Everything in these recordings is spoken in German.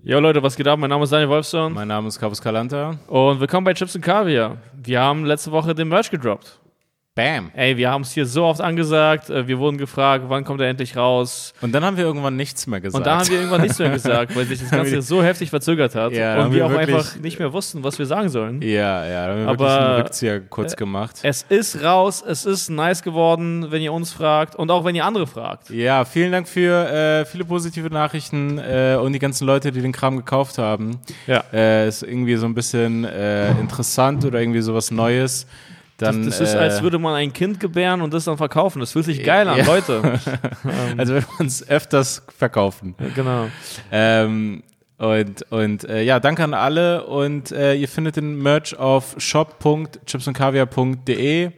Jo Leute, was geht ab? Mein Name ist Daniel Wolfson Mein Name ist Carlos Calanta. und willkommen bei Chips und Kaviar. Wir haben letzte Woche den Merch gedroppt. Bam. Ey, wir haben es hier so oft angesagt, äh, wir wurden gefragt, wann kommt er endlich raus? Und dann haben wir irgendwann nichts mehr gesagt. Und da haben wir irgendwann nichts mehr gesagt, weil sich das Ganze so heftig verzögert hat Ja, und wir wir auch einfach nicht mehr wussten, was wir sagen sollen. ja, ja, da haben wir Aber, wirklich einen Rückzieher kurz gemacht. Es ist raus, es ist nice geworden, wenn ihr uns fragt und auch wenn ihr andere fragt. Ja, vielen Dank für äh, viele positive Nachrichten äh, und die ganzen Leute, die den Kram gekauft haben. Ja. Äh, ist irgendwie so ein bisschen äh, interessant oder irgendwie sowas Neues. Dann, Das ist, äh, als würde man ein Kind gebären und das dann verkaufen. Das fühlt sich geil an, Ja. Leute. also wenn wir uns öfters verkaufen. genau. Ähm, und und äh, ja, danke an alle und äh, ihr findet den Merch auf shop.chipsundkaviar.de. Äh,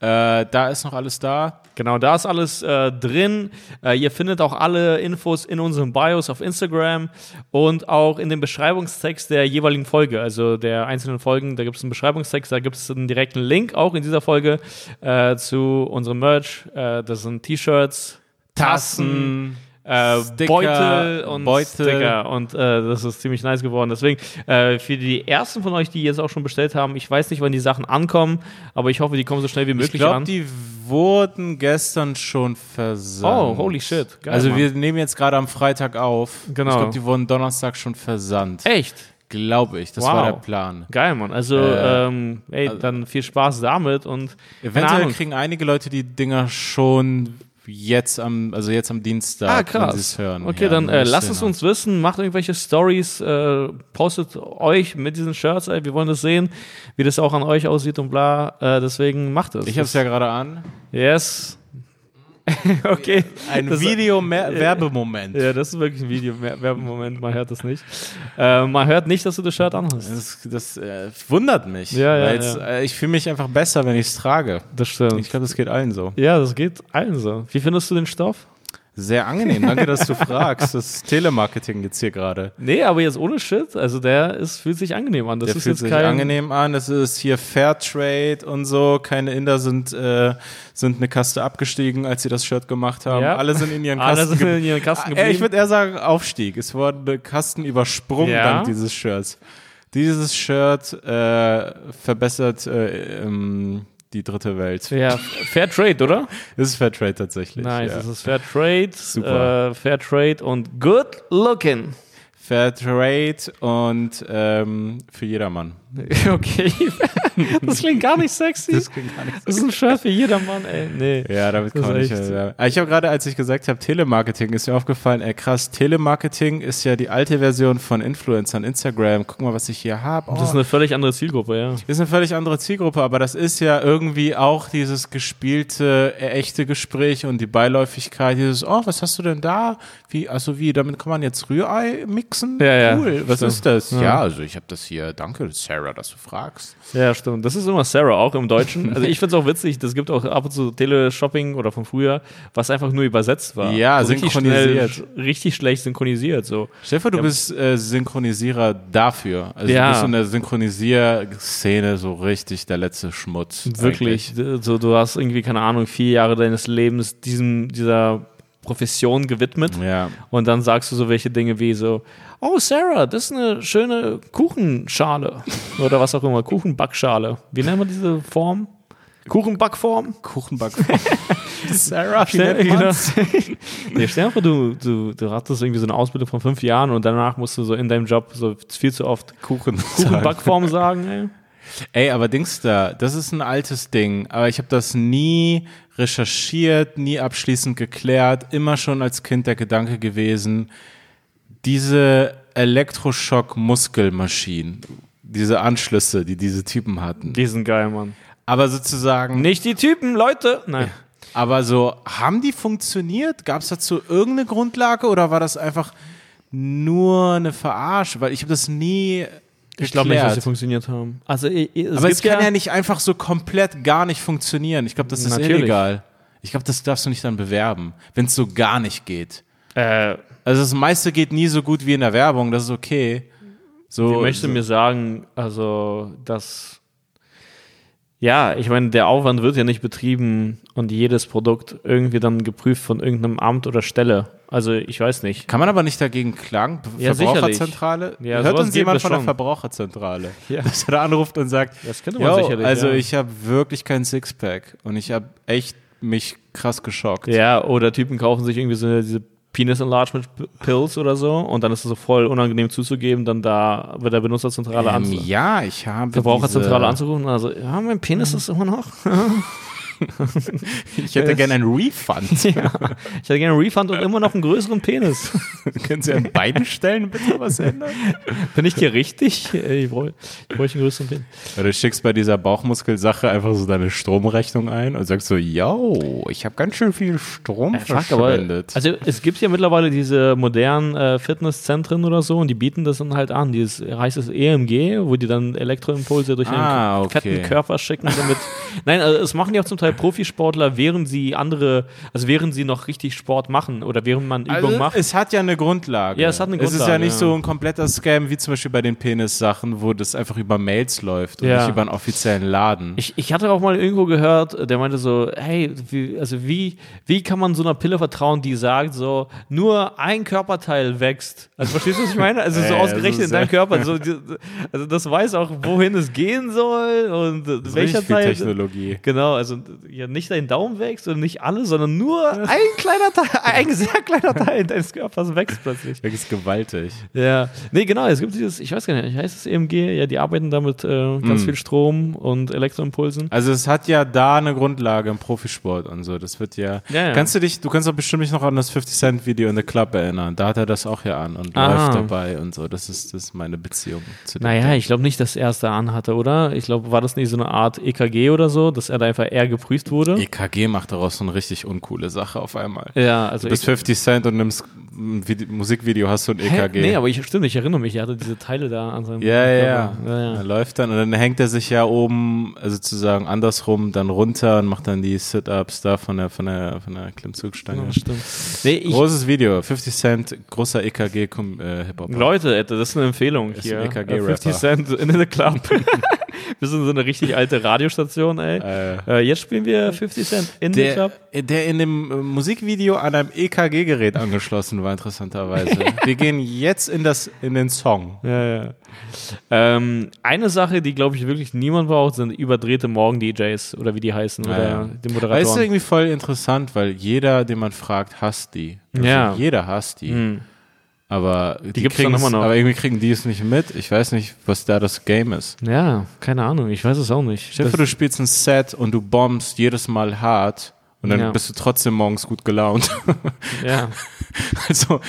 da ist noch alles da. Genau, da ist alles äh, drin. Äh, ihr findet auch alle Infos in unserem Bios auf Instagram und auch in dem Beschreibungstext der jeweiligen Folge, also der einzelnen Folgen. Da gibt es einen Beschreibungstext, da gibt es einen direkten Link auch in dieser Folge äh, zu unserem Merch. Äh, das sind T-Shirts, Tassen. Äh, Sticker, Beutel und Beutel. Sticker und äh, das ist ziemlich nice geworden. Deswegen äh, für die ersten von euch, die jetzt auch schon bestellt haben, ich weiß nicht, wann die Sachen ankommen, aber ich hoffe, die kommen so schnell wie Ich möglich glaube, an. die wurden gestern schon versandt. Oh, holy shit. Geil, also Mann. wir nehmen jetzt gerade am Freitag auf. Genau. Ich glaube, die wurden Donnerstag schon versandt. Echt? Glaube ich. Das Wow. war der Plan. Geil, Mann. Also, Äh, ähm, ey, dann viel Spaß damit und Eventuell kriegen einige Leute die Dinger schon jetzt am, also jetzt am Dienstag, Ah, wenn krass. sie es hören. Okay, Ja, dann äh, lasst es uns wissen, macht irgendwelche Stories, äh, postet euch mit diesen Shirts, ey, wir wollen das sehen, wie das auch an euch aussieht und bla. Äh, deswegen macht es. Ich habe es ja gerade an. Yes. okay. Ein Video-Werbemoment. Ja, das ist wirklich ein Video. Mer- Moment, man hört das nicht. Äh, man hört nicht, dass du das Shirt anhast. Das, das äh, wundert mich. Ja, ja, es, ja. Äh, ich fühle mich einfach besser, wenn ich es trage. Das stimmt. Ich glaube, das geht allen so. ja, das geht allen so. Wie findest du den Stoff? Sehr angenehm. Danke, dass du fragst. Das Telemarketing jetzt hier gerade. Nee, aber jetzt ohne Shit. Also der ist, fühlt sich angenehm an. Das Der ist fühlt jetzt sich kein, angenehm an. Das ist hier Fairtrade und so. Keine Inder sind, äh, sind eine Kaste abgestiegen, als sie das Shirt gemacht haben. Ja. Alle sind in ihren Alle Kasten sind in ihren Kasten Äh, geblieben. Ich würde eher sagen Aufstieg. Es wurden Kasten übersprungen Ja. dank dieses Shirts. Dieses Shirt äh, verbessert äh, ähm, die dritte Welt. Ja, Fair Trade, oder? Das ist Fairtrade tatsächlich. Nice, ja. das ist Fair Trade. Super. Äh, Fair Trade und good looking. Fairtrade und ähm, für jedermann. Okay. Das klingt gar nicht sexy. Das, klingt gar nicht ist ein Shirt für jedermann, ey. Nee. Ja, damit Das kann man ist nicht. Ja. Ich habe gerade, als ich gesagt habe, Telemarketing, ist mir aufgefallen, ey krass, Telemarketing ist ja die alte Version von Influencern, Instagram. Guck mal, was ich hier habe. Oh, Das ist eine völlig andere Zielgruppe, ja. ist eine völlig andere Zielgruppe, aber das ist ja irgendwie auch dieses gespielte, äh, echte Gespräch und die Beiläufigkeit, dieses, oh, was hast du denn da? Wie, also wie, damit kann man jetzt Rührei mixen? Ja, ja. Cool, was Stimmt. ist das? Ja. Ja, also ich habe das hier, danke Sarah, dass du fragst. Ja, stimmt. Das ist immer Sarah auch im Deutschen. Also ich finde es auch witzig, das gibt auch ab und zu Teleshopping oder von früher, was einfach nur übersetzt war. Ja, So richtig synchronisiert. Schnell, richtig schlecht synchronisiert, so. Stefan, du Ja. bist äh, Synchronisierer dafür. Also Ja. du bist in der Synchronisierszene so richtig der letzte Schmutz. Wirklich. So, du hast irgendwie, keine Ahnung, vier Jahre deines Lebens diesem, dieser Profession gewidmet. Ja. Und dann sagst du so welche Dinge wie so, oh Sarah, das ist eine schöne Kuchenschale. Oder was auch immer, Kuchenbackschale. Wie nennen wir diese Form? Kuchenbackform? Kuchenback. Sarah, wie Stell, genau. nee, stell dir vor, du, du, du hattest irgendwie so eine Ausbildung von fünf Jahren und danach musst du so in deinem Job so viel zu oft Kuchen. sagen. Kuchenbackform sagen, ey. Ey, aber Dings da, das ist ein altes Ding. Aber ich habe das nie recherchiert, nie abschließend geklärt. Immer schon als Kind der Gedanke gewesen, diese Elektroschock-Muskelmaschinen, diese Anschlüsse, die diese Typen hatten. Die sind geil, Mann. Aber sozusagen, Nicht die Typen, Leute. Nein. aber so, haben die funktioniert? Gab es dazu irgendeine Grundlage oder war das einfach nur eine Verarsche? Weil ich habe das nie Ich glaube nicht, dass sie funktioniert haben. Also, es Aber es kann ja, nicht einfach so komplett gar nicht funktionieren. Ich glaube, das ist Natürlich. illegal. Ich glaube, das darfst du nicht dann bewerben, wenn es so gar nicht geht. Äh, Also das meiste geht nie so gut wie in der Werbung, das ist okay. So, ich möchte so, mir sagen, also, dass. Ja, ich meine, der Aufwand wird ja nicht betrieben und jedes Produkt irgendwie dann geprüft von irgendeinem Amt oder Stelle. Also ich weiß nicht. Kann man aber nicht dagegen klagen? Ja, Verbraucherzentrale? Ja, Hört uns jemand von der. Verbraucherzentrale, Ja. dass er da anruft und sagt, Das könnte man "Yo, sicherlich, also ja. ich habe wirklich kein Sixpack und ich habe echt mich krass geschockt. Ja, oder Typen kaufen sich irgendwie so diese Penis Enlargement Pills oder so und dann ist es so voll unangenehm zuzugeben, dann da wird der Benutzerzentrale Ähm, an ja, ich habe Verbraucherzentrale anzurufen. Also, ja, mein Penis ist immer noch. Ich hätte gerne einen Refund. ja. Ich hätte gerne einen Refund und immer noch einen größeren Penis. Können Sie an beiden Stellen bitte was ändern? Bin ich hier richtig? Ey, Ich brauche brauch einen größeren Penis. Du schickst bei dieser Bauchmuskelsache einfach so deine Stromrechnung ein und sagst so, yo, ich habe ganz schön viel Strom aber, verschwendet. also es gibt ja mittlerweile diese modernen äh, Fitnesszentren oder so und die bieten das dann halt an. Dieses heißt es EMG, wo die dann Elektroimpulse durch Ah, einen okay. fetten Körper schicken, damit. Nein, also es machen ja auch zum Teil Profisportler, während sie andere, also während sie noch richtig Sport machen oder während man Übung Also, macht. es hat ja eine Grundlage. Ja, es hat eine Es ist ja Grundlage, nicht ja. so ein kompletter Scam wie zum Beispiel bei den Penis-Sachen, wo das einfach über Mails läuft und Ja. nicht über einen offiziellen Laden. Ich, ich hatte auch mal irgendwo gehört, der meinte so, hey, wie, also wie, wie kann man so einer Pille vertrauen, die sagt so, nur ein Körperteil wächst. Also verstehst du, was ich meine? Also so ausgerechnet in deinem Körper. So, also das weiß auch, wohin es gehen soll und welcher Teil. Technologie. Genau, also ja, nicht dein Daumen wächst und nicht alle, sondern nur ein kleiner Teil, ein sehr kleiner Teil deines Körpers wächst plötzlich. Ist gewaltig. Ja, nee, genau, es gibt dieses, ich weiß gar nicht, heißt es EMG? Ja, die arbeiten damit äh, ganz Mm. viel Strom und Elektroimpulsen. Also es hat ja da eine Grundlage im Profisport und so. Das wird ja. Ja, ja. Kannst du dich, du kannst doch bestimmt mich noch an das 50 Cent Video in the Club erinnern. Da hat er das auch ja an und Ah. läuft dabei und so. Das ist, das ist meine Beziehung zu dem. Naja, ich glaube nicht, dass er es da anhatte, oder? Ich glaube, war das nicht so eine Art EKG oder so, dass er da einfach eher geprüft wurde? EKG macht daraus so eine richtig uncoole Sache auf einmal. ja, also Du bist 50 Cent und nimmst ein Vide- Musikvideo, hast du ein Hä? EKG. Nee, aber ich stimmt, ich erinnere mich, er hatte diese Teile da an seinem Ja, ja, ja. Ja, Er läuft dann und dann hängt er sich ja oben, also sozusagen andersrum, dann runter und macht dann die Sit-Ups da von der, von der, von der Klimmzugstange. Ja, stimmt. Nee, Großes Video, 50 Cent, großer E EKG-Hip-Hop. Leute, Ed, das ist eine Empfehlung Ist hier. ein Äh, EKG-Rapper. 50 Cent in the Club. wir sind so eine richtig alte Radiostation, ey. Äh, Äh, jetzt spielen wir 50 Cent in der, Club. der in dem äh, Musikvideo an einem EKG-Gerät angeschlossen war, interessanterweise. Wir gehen jetzt in, das, in den Song. Ja, ja. Ähm, eine Sache, die, glaube ich, wirklich niemand braucht, sind überdrehte Morgen-DJs oder wie die heißen Ja, oder ja. die Weißt du, Moderatoren. irgendwie voll interessant, weil jeder, den man fragt, hasst die. Also Ja. Jeder hasst die. Hm. Aber die, gibt's dann immer noch. Aber irgendwie kriegen die es nicht mit. Ich weiß nicht, was da das Game ist. Ja, keine Ahnung, ich weiß es auch nicht. Stell dir vor, du spielst ein Set und du bombst jedes Mal hart und dann Ja. bist du trotzdem morgens gut gelaunt. ja. also,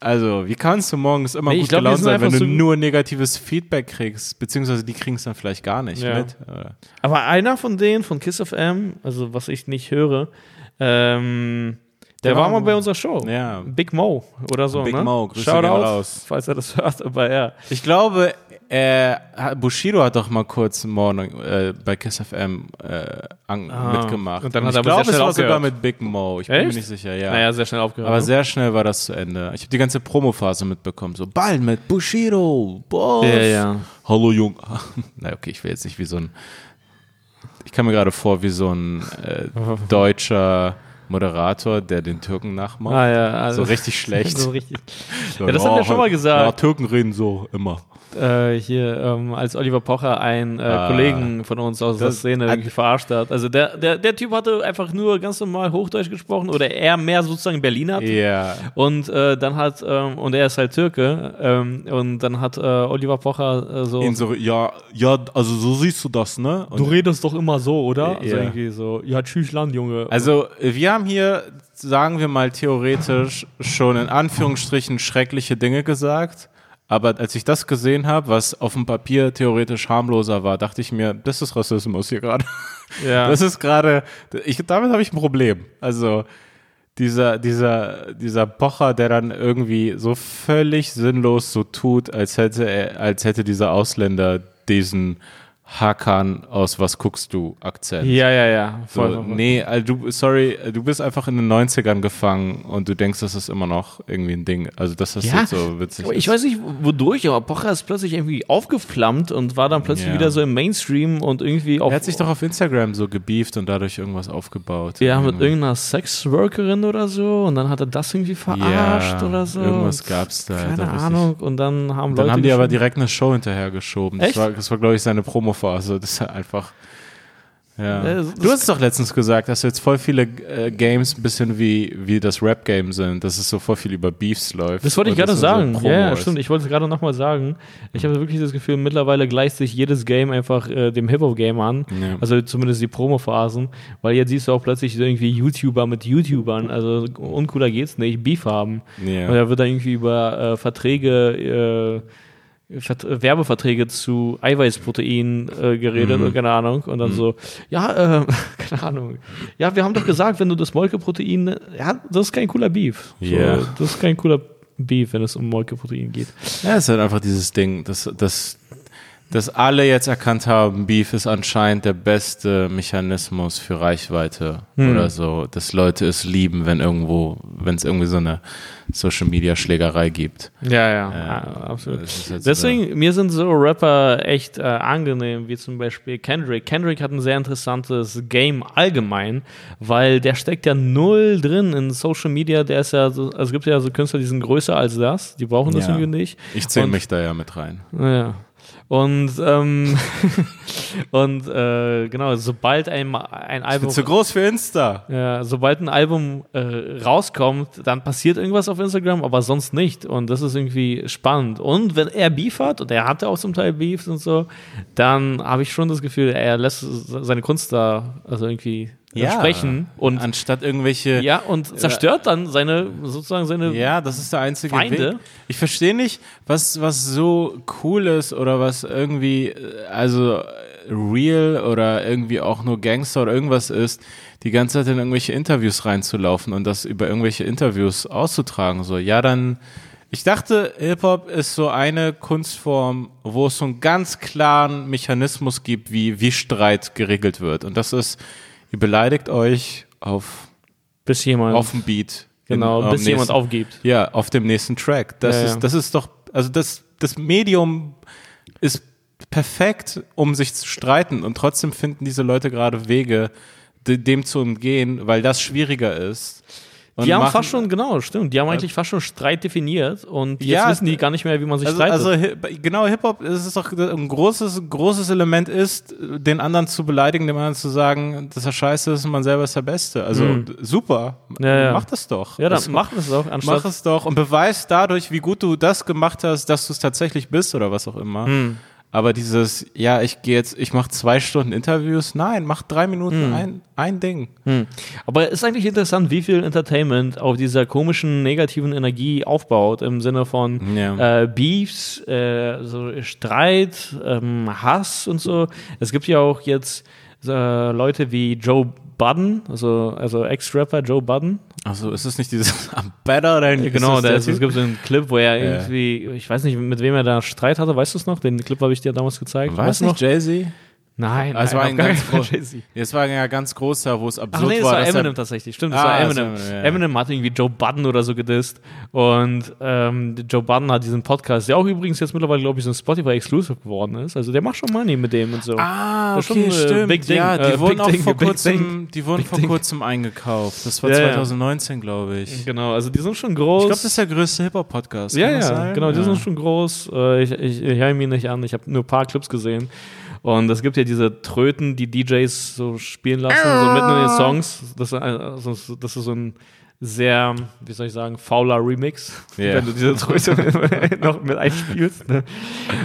also, wie kannst du morgens immer Nee, gut glaub, die gelaunt sein, wenn du so- nur negatives Feedback kriegst? Beziehungsweise die kriegen es dann vielleicht gar nicht Ja. mit. Oder? Aber einer von denen, von Kiss of M, also was ich nicht höre, ähm, der, Der war mal bei unserer Show. Ja. Big Mo oder so. Big ne? Mo, Grüße Shoutout, gehen raus. falls er das hört, aber ja. Ich glaube, äh, Bushido hat doch mal kurz morgen äh, bei Kiss FM äh, Ah, mitgemacht. und dann hat er aber glaube, sehr es schnell war sogar mit Big Mo. Ich bin mir Echt? nicht sicher, ja. Naja, sehr schnell aufgehört. Aber sehr schnell war das zu Ende. Ich habe die ganze Promophase mitbekommen. So, bald mit Bushido, Boss. Ja, ja. Hallo Jung. Na okay, ich will jetzt nicht wie so ein. Ich kam mir gerade vor wie so ein äh, deutscher Moderator, der den Türken nachmacht. Ah, ja, also, So richtig schlecht. so richtig. Ja, das haben wir schon mal gesagt. Ja, Türken reden so immer. Äh, hier, ähm, als Oliver Pocher einen äh, Ah. Kollegen von uns aus der Szene irgendwie verarscht hat. Also der, der, der Typ hatte einfach nur ganz normal Hochdeutsch gesprochen oder er mehr sozusagen Berliner. Ja. Und äh, dann hat, ähm, und er ist halt Türke, ähm, und dann hat äh, Oliver Pocher äh, so. So, ja, ja, also so siehst du das, ne? Und du redest doch immer so, oder? Ja. So irgendwie so, ja, tschüss Land, Junge. Also, wir haben hier, sagen wir mal theoretisch, schon in Anführungsstrichen schreckliche Dinge gesagt. Aber als ich das gesehen habe, was auf dem Papier theoretisch harmloser war, dachte ich mir, das ist Rassismus hier gerade. ja. Das ist gerade, ich, damit habe ich ein Problem. Also, dieser, dieser, dieser Pocher, der dann irgendwie so völlig sinnlos so tut, als hätte er, als hätte dieser Ausländer diesen Hakan aus Was guckst du Akzent. Ja, ja, ja. Voll, So, voll, voll. nee, also du, sorry, du bist einfach in den 90ern gefangen und du denkst, das ist immer noch irgendwie ein Ding. Also, das ist Ja, jetzt so witzig. ich ist. weiß nicht wodurch, aber Pocher ist plötzlich irgendwie aufgeflammt und war dann plötzlich Ja. wieder so im Mainstream und irgendwie auf. Er hat sich doch auf Instagram so gebieft und dadurch irgendwas aufgebaut. ja, mit Irgendwie. irgendeiner Sexworkerin oder so und dann hat er das irgendwie verarscht Ja, oder so. irgendwas gab's da, Keine Ahnung. Und dann haben Dann Leute. haben die aber direkt eine Show hinterhergeschoben. Das Echt? war, das war glaube ich, seine Promophase. Das ist halt einfach. Ja. Das- du hast es doch letztens gesagt, dass jetzt voll viele äh, Games ein bisschen wie, wie das Rap-Game sind, dass es so voll viel über Beefs läuft. Das wollte ich gerade sagen. So ja, ist. stimmt. Ich wollte es gerade nochmal sagen. Ich habe wirklich das Gefühl, mittlerweile gleicht sich jedes Game einfach äh, dem Hip-Hop-Game an. Ja. Also zumindest die Promo-Phasen. Weil jetzt siehst du auch plötzlich so irgendwie YouTuber mit YouTubern. Also uncooler geht's nicht. Beef haben. Ja. Und da wird dann irgendwie über äh, Verträge, äh, Werbeverträge zu Eiweißprotein äh, geredet Mhm. und keine Ahnung. Und dann so, ja, äh, keine Ahnung. Ja, wir haben doch gesagt, wenn du das Molkeprotein, ja, das ist kein cooler Beef. So, Ja. Das ist kein cooler Beef, wenn es um Molkeprotein geht. Ja, es ist halt einfach dieses Ding, dass, dass, dass alle jetzt erkannt haben, Beef ist anscheinend der beste Mechanismus für Reichweite Hm. oder so, dass Leute es lieben, wenn irgendwo, wenn es irgendwie so eine Social Media Schlägerei gibt. Ja, ja, Ja, absolut. halt so Deswegen, mir sind so Rapper echt äh, angenehm, wie zum Beispiel Kendrick. Kendrick hat ein sehr interessantes Game allgemein, weil der steckt ja null drin in Social Media. Der ist ja, so, also es gibt ja so Künstler, die sind größer als das, die brauchen das Ja. irgendwie nicht. Ich zähle mich da ja mit rein. Ja. Und, ähm, und äh, genau, sobald ein, ein Album. zu groß für Insta. Ja, sobald ein Album äh, rauskommt, dann passiert irgendwas auf Instagram, aber sonst nicht. Und das ist irgendwie spannend. Und wenn er Beef hat, und er hatte auch zum Teil Beefs und so, dann habe ich schon das Gefühl, er lässt seine Kunst da also irgendwie sprechen und anstatt irgendwelche ja und zerstört dann seine sozusagen seine Ja, das ist der einzige Feinde? Weg. Ich verstehe nicht, was, was so cool ist oder was irgendwie, äh, also äh, real oder irgendwie auch nur Gangster oder irgendwas ist, die ganze Zeit in irgendwelche Interviews reinzulaufen und das über irgendwelche Interviews auszutragen. So, ja, dann. Ich dachte, Hip-Hop ist so eine Kunstform, wo es so einen ganz klaren Mechanismus gibt, wie, wie Streit geregelt wird. Und das ist, ihr beleidigt euch auf, bis jemand auf dem Beat. genau In- bis jemand nächsten- aufgibt. ja, auf dem nächsten Track. Das, Ja, ist, ja. das ist doch, also das, das Medium ist perfekt, um sich zu streiten und trotzdem finden diese Leute gerade Wege, de- dem zu umgehen, weil das schwieriger ist. Die haben fast schon, genau, stimmt. Die haben eigentlich fast schon Streit definiert und jetzt Ja, wissen die gar nicht mehr, wie man sich also, streitet. also genau, Hip-Hop ist es doch ein großes, großes Element ist, den anderen zu beleidigen, dem anderen zu sagen, dass er scheiße ist und man selber ist der Beste. Also super, Mhm. Ja, ja. mach das doch. ja, dann das, mach es doch, anstatt Mach es doch und beweis dadurch, wie gut du das gemacht hast, dass du es tatsächlich bist oder was auch immer. Hm. Aber dieses, ja, ich gehe jetzt, ich mache zwei Stunden Interviews, nein, mach drei Minuten ein, ein Ding. Hm. Aber ist eigentlich interessant, wie viel Entertainment auf dieser komischen negativen Energie aufbaut, im Sinne von Ja. äh, Beefs, äh, so Streit, ähm, Hass und so. Es gibt ja auch jetzt äh, Leute wie Joe Budden, also, also Ex-Rapper Joe Budden. Also ist es nicht dieses I'm better than Ja, genau, ist der, das es gibt so einen Clip, wo er irgendwie, ich weiß nicht, mit wem er da Streit hatte, weißt du es noch? Den Clip habe ich dir damals gezeigt. Weiß weißt du nicht Jay-Z? Nein, Ah, es nein, war ein ganz keinen Fall groß- Jay-Z. Es war ja ganz großer, wo es Ach absurd nee, das war, war dass Eminem tatsächlich. Stimmt, das Ah, war das war Eminem. Eminem, ja. Eminem hat irgendwie Joe Budden oder so gedisst. Und ähm, Joe Budden hat diesen Podcast, der auch übrigens jetzt mittlerweile, glaube ich, so ein Spotify-Exclusive geworden ist. Also der macht schon Money mit dem und so. Ah, Das okay, schon, äh, stimmt. Big Ding. Ja, die Äh, wurden auch Ding, vor kurzem, die wurden Big vor Ding. kurzem eingekauft. Das war Ja, ja. 2019, glaube ich. Genau, also die sind schon groß. Ich glaube, das ist der größte Hip-Hop-Podcast. ja, Kann das ja, sein? genau, die ja. sind schon groß. Äh, ich ich, ich höre mir nicht an, ich habe nur ein paar Clips gesehen. Und es gibt ja diese Tröten, die DJs so spielen lassen, so mitten in den Songs. Das, ist ein- also, das ist so ein sehr, wie soll ich sagen, fauler Remix, Ja. wenn du diese Tröte noch mit einspielst. Ne?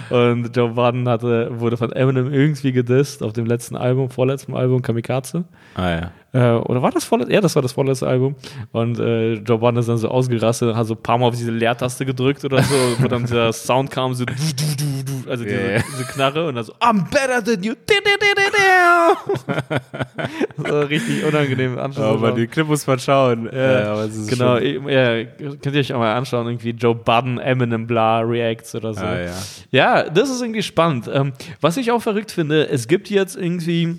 Und Joe Budden hatte, wurde von Eminem irgendwie gedisst auf dem letzten Album, vorletzten Album, Kamikaze. Ah, ja. Äh, oder war das vorletzte? Ja, das war das vorletzte Album. Und äh, Joe Budden ist dann so ausgerastet und hat so ein paar Mal auf diese Leertaste gedrückt oder so, wo dann dieser Sound kam, so du, du, du, du, also diese, Yeah. diese Knarre und dann so, I'm better than you. so richtig unangenehm anzuschauen. Aber die Clip muss man schauen. Ja, aber es ist genau, schon- ja, könnt ihr euch auch mal anschauen, irgendwie Joe Budden, Eminem, bla, Reacts oder so. Ah, ja. Ja, das ist irgendwie spannend. Ähm, was ich auch verrückt finde, es gibt jetzt irgendwie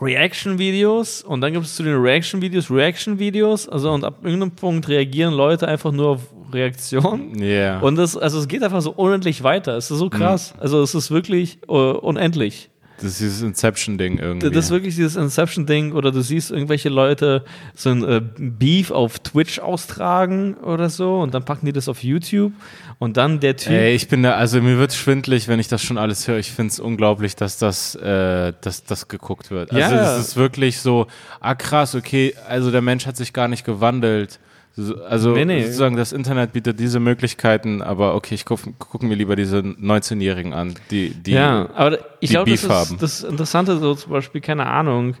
Reaction-Videos und dann gibt es zu den Reaction-Videos Reaction-Videos, also und ab irgendeinem Punkt reagieren Leute einfach nur auf Reaktionen. Ja. Und das, also es geht einfach so unendlich weiter. Es ist so krass. Also es ist wirklich äh, unendlich. Das ist dieses Inception-Ding irgendwie. Das ist wirklich dieses Inception-Ding oder du siehst irgendwelche Leute so ein äh, Beef auf Twitch austragen oder so und dann packen die das auf YouTube und dann der Typ. Ey, ich bin da, also mir wird schwindlig, wenn ich das schon alles höre. Ich finde es unglaublich, dass das, äh, dass das geguckt wird. Also Ja. es ist wirklich so, ah krass, okay, also der Mensch hat sich gar nicht gewandelt. So- Also Nee, nee. sozusagen das Internet bietet diese Möglichkeiten, aber okay, ich gucke guck mir lieber diese 19-Jährigen an, die, die ja, aber ich glaube, das ist das Interessante, so zum Beispiel, keine Ahnung,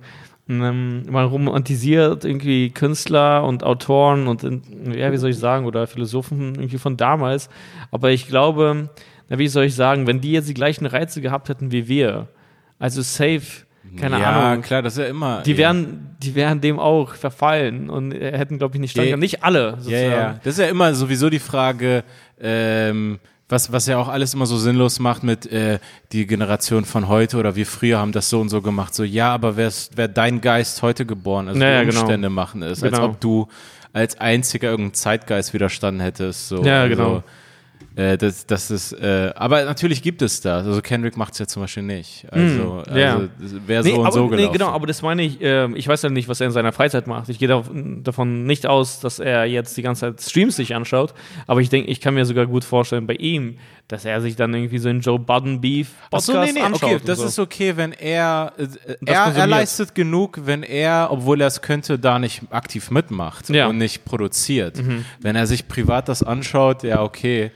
ähm, man romantisiert irgendwie Künstler und Autoren und, ja, wie soll ich sagen, oder Philosophen irgendwie von damals. Aber ich glaube, na, wie soll ich sagen, wenn die jetzt die gleichen Reize gehabt hätten wie wir, also safe, keine ja, Ahnung, klar, das ist ja immer. die ja. wären, die wären dem auch verfallen und hätten, glaube ich, nicht stand Ja, Nicht alle, Ja, sozusagen. ja. Das ist ja immer sowieso die Frage, ähm, was, was ja auch alles immer so sinnlos macht mit äh, die Generation von heute oder wir früher haben das so und so gemacht. So, ja, aber wer ist wer dein Geist heute geboren? Also Ja, ja, die genau. Umstände machen es, als Genau. ob du als einziger irgendeinen Zeitgeist widerstanden hättest. So. Ja, also, genau. Äh, das, das ist, äh, aber natürlich gibt es das. Also Kendrick macht es ja zum Beispiel nicht. Also, Hm, ja. also wäre so Nee, und aber, so nee, gelaufen. genau, aber das meine ich, ähm, ich weiß ja nicht, was er in seiner Freizeit macht. Ich gehe dav- davon nicht aus, dass er jetzt die ganze Zeit Streams sich anschaut, aber ich denke, ich kann mir sogar gut vorstellen bei ihm, dass er sich dann irgendwie so in Joe Budden Beef Ach Podcast so, nee, nee, anschaut. okay, das so. ist okay, wenn er, äh, er, er leistet genug, wenn er, obwohl er es könnte, da nicht aktiv mitmacht Ja. Mhm. und nicht produziert. Wenn er sich privat das anschaut, ja, okay.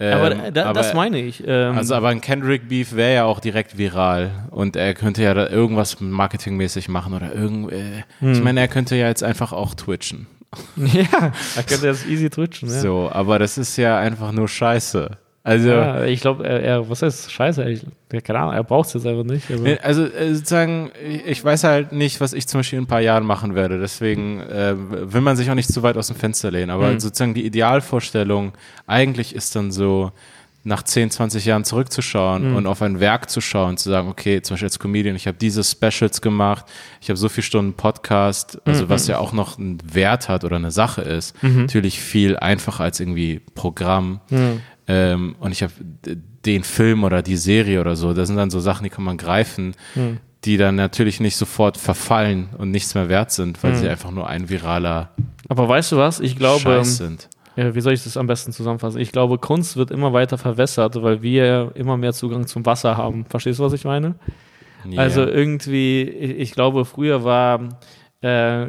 Aber Ähm, da, das meine ich. Ähm, also, aber ein Kendrick Beef wäre ja auch direkt viral und er könnte ja da irgendwas marketingmäßig machen oder irgend, äh, Hm. ich meine, er könnte ja jetzt einfach auch twitchen. ja, er könnte das easy twitchen. Ja. So, aber das ist ja einfach nur Scheiße. Also, Ja, ich glaube, er, er, was heißt Scheiße? Ich, keine Ahnung, er braucht es jetzt einfach nicht. Also äh, sozusagen, ich- weiß halt nicht, was ich zum Beispiel in ein paar Jahren machen werde. Deswegen äh, will man sich auch nicht zu weit aus dem Fenster lehnen. Aber Mhm. sozusagen die Idealvorstellung eigentlich ist dann so, nach 10, 20 Jahren Mhm. zurückzuschauen und auf ein Werk zu schauen, zu sagen, okay, zum Beispiel als Comedian, ich habe diese Specials gemacht, ich habe so viele Stunden Podcast, also Mhm. was ja auch noch einen Wert hat oder eine Sache ist. Natürlich viel einfacher als irgendwie Programm. Ähm, und ich habe den Film oder die Serie oder so, das sind dann so Sachen, die kann man greifen, die dann natürlich nicht sofort verfallen und nichts mehr wert sind, weil sie einfach nur ein viraler Aber weißt du was? Ich glaube, Scheiß sind. ja, wie soll ich das am besten zusammenfassen? Ich glaube, Kunst wird immer weiter verwässert, weil wir immer mehr Zugang zum Wasser haben. Verstehst du, was ich meine? Ja. Also irgendwie, ich, ich glaube, früher war äh,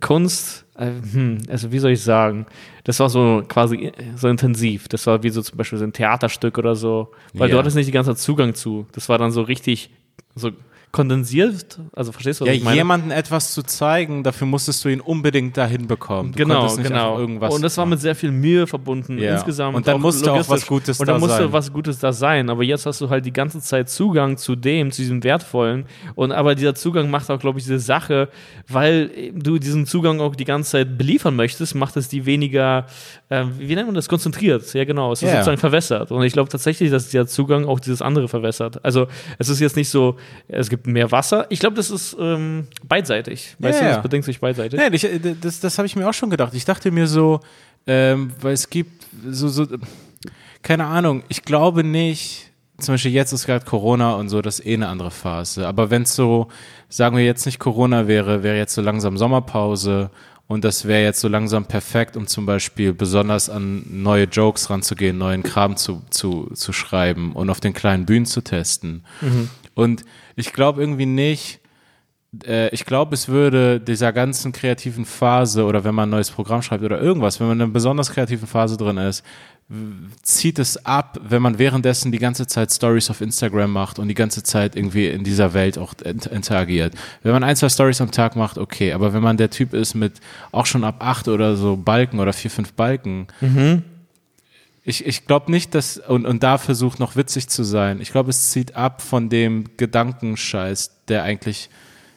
Kunst, hm, also wie soll ich sagen, das war so quasi so intensiv. Das war wie so zum Beispiel so ein Theaterstück oder so, weil du Ja. hattest nicht die ganze Zeit Zugang zu. Das war dann so richtig so kondensiert. Also verstehst du, was ja, ich meine? jemandem etwas zu zeigen, dafür musstest du ihn unbedingt dahin bekommen. Du Genau, genau. irgendwas und das war mit sehr viel Mühe verbunden Ja. insgesamt. Und dann musste auch was. Gutes Und dann da musste sein. was Gutes da sein. Aber jetzt hast du halt die ganze Zeit Zugang zu dem, zu diesem Wertvollen. Und aber dieser Zugang macht auch, glaube ich, diese Sache, weil du diesen Zugang auch die ganze Zeit beliefern möchtest, macht es die weniger, äh, wie nennt man das, konzentriert. Ja, genau. Es ist Ja. sozusagen verwässert. Und ich glaube tatsächlich, dass dieser Zugang auch dieses andere verwässert. Also es ist jetzt nicht so, es gibt mehr Wasser. Ich glaube, das ist ähm, beidseitig. Weißt Ja, du, das bedingt sich beidseitig. Nee, ich, äh, das, das habe ich mir auch schon gedacht. Ich dachte mir so, ähm, weil es gibt so, so, keine Ahnung, ich glaube nicht, zum Beispiel jetzt ist gerade Corona und so, das ist eh eine andere Phase. Aber wenn es so, sagen wir jetzt nicht Corona wäre, wäre jetzt so langsam Sommerpause und das wäre jetzt so langsam perfekt, um zum Beispiel besonders an neue Jokes ranzugehen, neuen Kram zu, zu, zu schreiben und auf den kleinen Bühnen zu testen. Und ich glaube irgendwie nicht, äh, ich glaube, es würde dieser ganzen kreativen Phase oder wenn man ein neues Programm schreibt oder irgendwas, wenn man in einer besonders kreativen Phase drin ist, zieht es ab, wenn man währenddessen die ganze Zeit Stories auf Instagram macht und die ganze Zeit irgendwie in dieser Welt auch interagiert. Wenn man ein, zwei Stories am Tag macht, okay, aber wenn man der Typ ist mit auch schon ab acht oder so Balken oder vier, fünf Balken, mhm. Ich, ich glaube nicht, dass, und, und da versucht noch witzig zu sein, ich glaube, es zieht ab von dem Gedankenscheiß, der eigentlich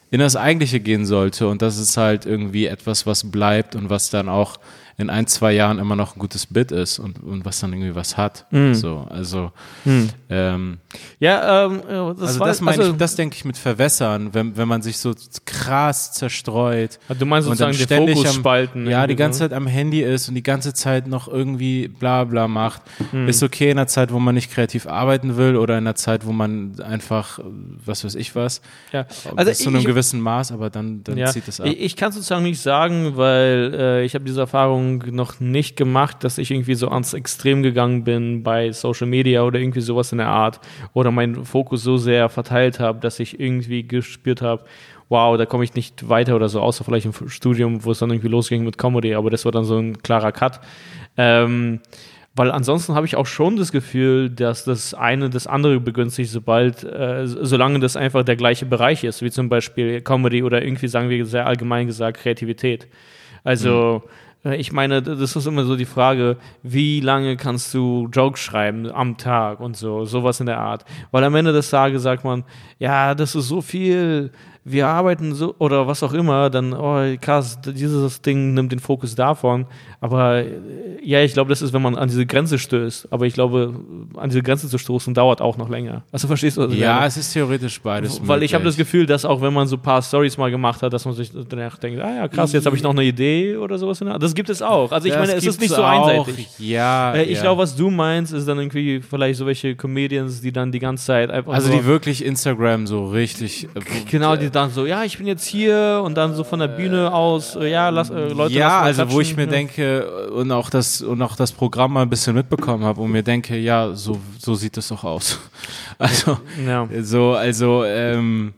in das Eigentliche gehen sollte und das ist halt irgendwie etwas, was bleibt und was dann auch in ein, zwei Jahren immer noch ein gutes Bit ist und, und was dann irgendwie was hat. Mm. So, also mm. ähm, ja, ähm, das also war, das meine also, ich, das denke ich mit verwässern, wenn, wenn man sich so krass zerstreut. Also du meinst sozusagen und dann den Fokus am, spalten. Ja, die ganze Zeit am Handy ist und die ganze Zeit noch irgendwie bla bla macht. Mm. Ist okay in einer Zeit, wo man nicht kreativ arbeiten will oder in einer Zeit, wo man einfach, was weiß ich was, ja. also bis zu einem gewissen Maß, aber dann, dann ja, zieht es ab. Ich, ich kann sozusagen nicht sagen, weil äh, ich habe diese Erfahrung Erfahrung noch nicht gemacht, dass ich irgendwie so ans Extrem gegangen bin bei Social Media oder irgendwie sowas in der Art oder meinen Fokus so sehr verteilt habe, dass ich irgendwie gespürt habe, wow, da komme ich nicht weiter oder so, außer vielleicht im Studium, wo es dann irgendwie losging mit Comedy, aber das war dann so ein klarer Cut. Ähm, weil ansonsten habe ich auch schon das Gefühl, dass das eine das andere begünstigt, sobald, äh, solange das einfach der gleiche Bereich ist, wie zum Beispiel Comedy oder irgendwie sagen wir sehr allgemein gesagt Kreativität. Also mhm ich meine, das ist immer so die Frage, wie lange kannst du Jokes schreiben am Tag und so, sowas in der Art. Weil am Ende des Tages sagt man, ja, das ist so viel, wir arbeiten so oder was auch immer, dann, oh krass, dieses Ding nimmt den Fokus davon. Aber äh, ja, ich glaube, das ist, wenn man an diese Grenze stößt. Aber ich glaube, an diese Grenze zu stoßen, dauert auch noch länger. Also verstehst du? Also, ja, meine? es ist theoretisch beides. Weil möglich. ich habe das Gefühl, dass auch wenn man so ein paar Stories mal gemacht hat, dass man sich danach denkt, ah ja, krass, jetzt habe ich noch eine Idee oder sowas. Das gibt es auch. Also ich das meine, es ist nicht so auch. einseitig. Ja. Äh, ich ja. glaube, was du meinst, ist dann irgendwie vielleicht so welche Comedians, die dann die ganze Zeit einfach. Also so die wirklich Instagram so richtig. Äh, genau, die dann so, ja, ich bin jetzt hier und dann so von der Bühne aus, äh, ja, lass, äh, Leute. Ja, also wo ich mir denke, und auch das, und auch das Programm mal ein bisschen mitbekommen habe und mir denke, ja, so, so sieht es doch aus. Also, ja. so, also, ähm,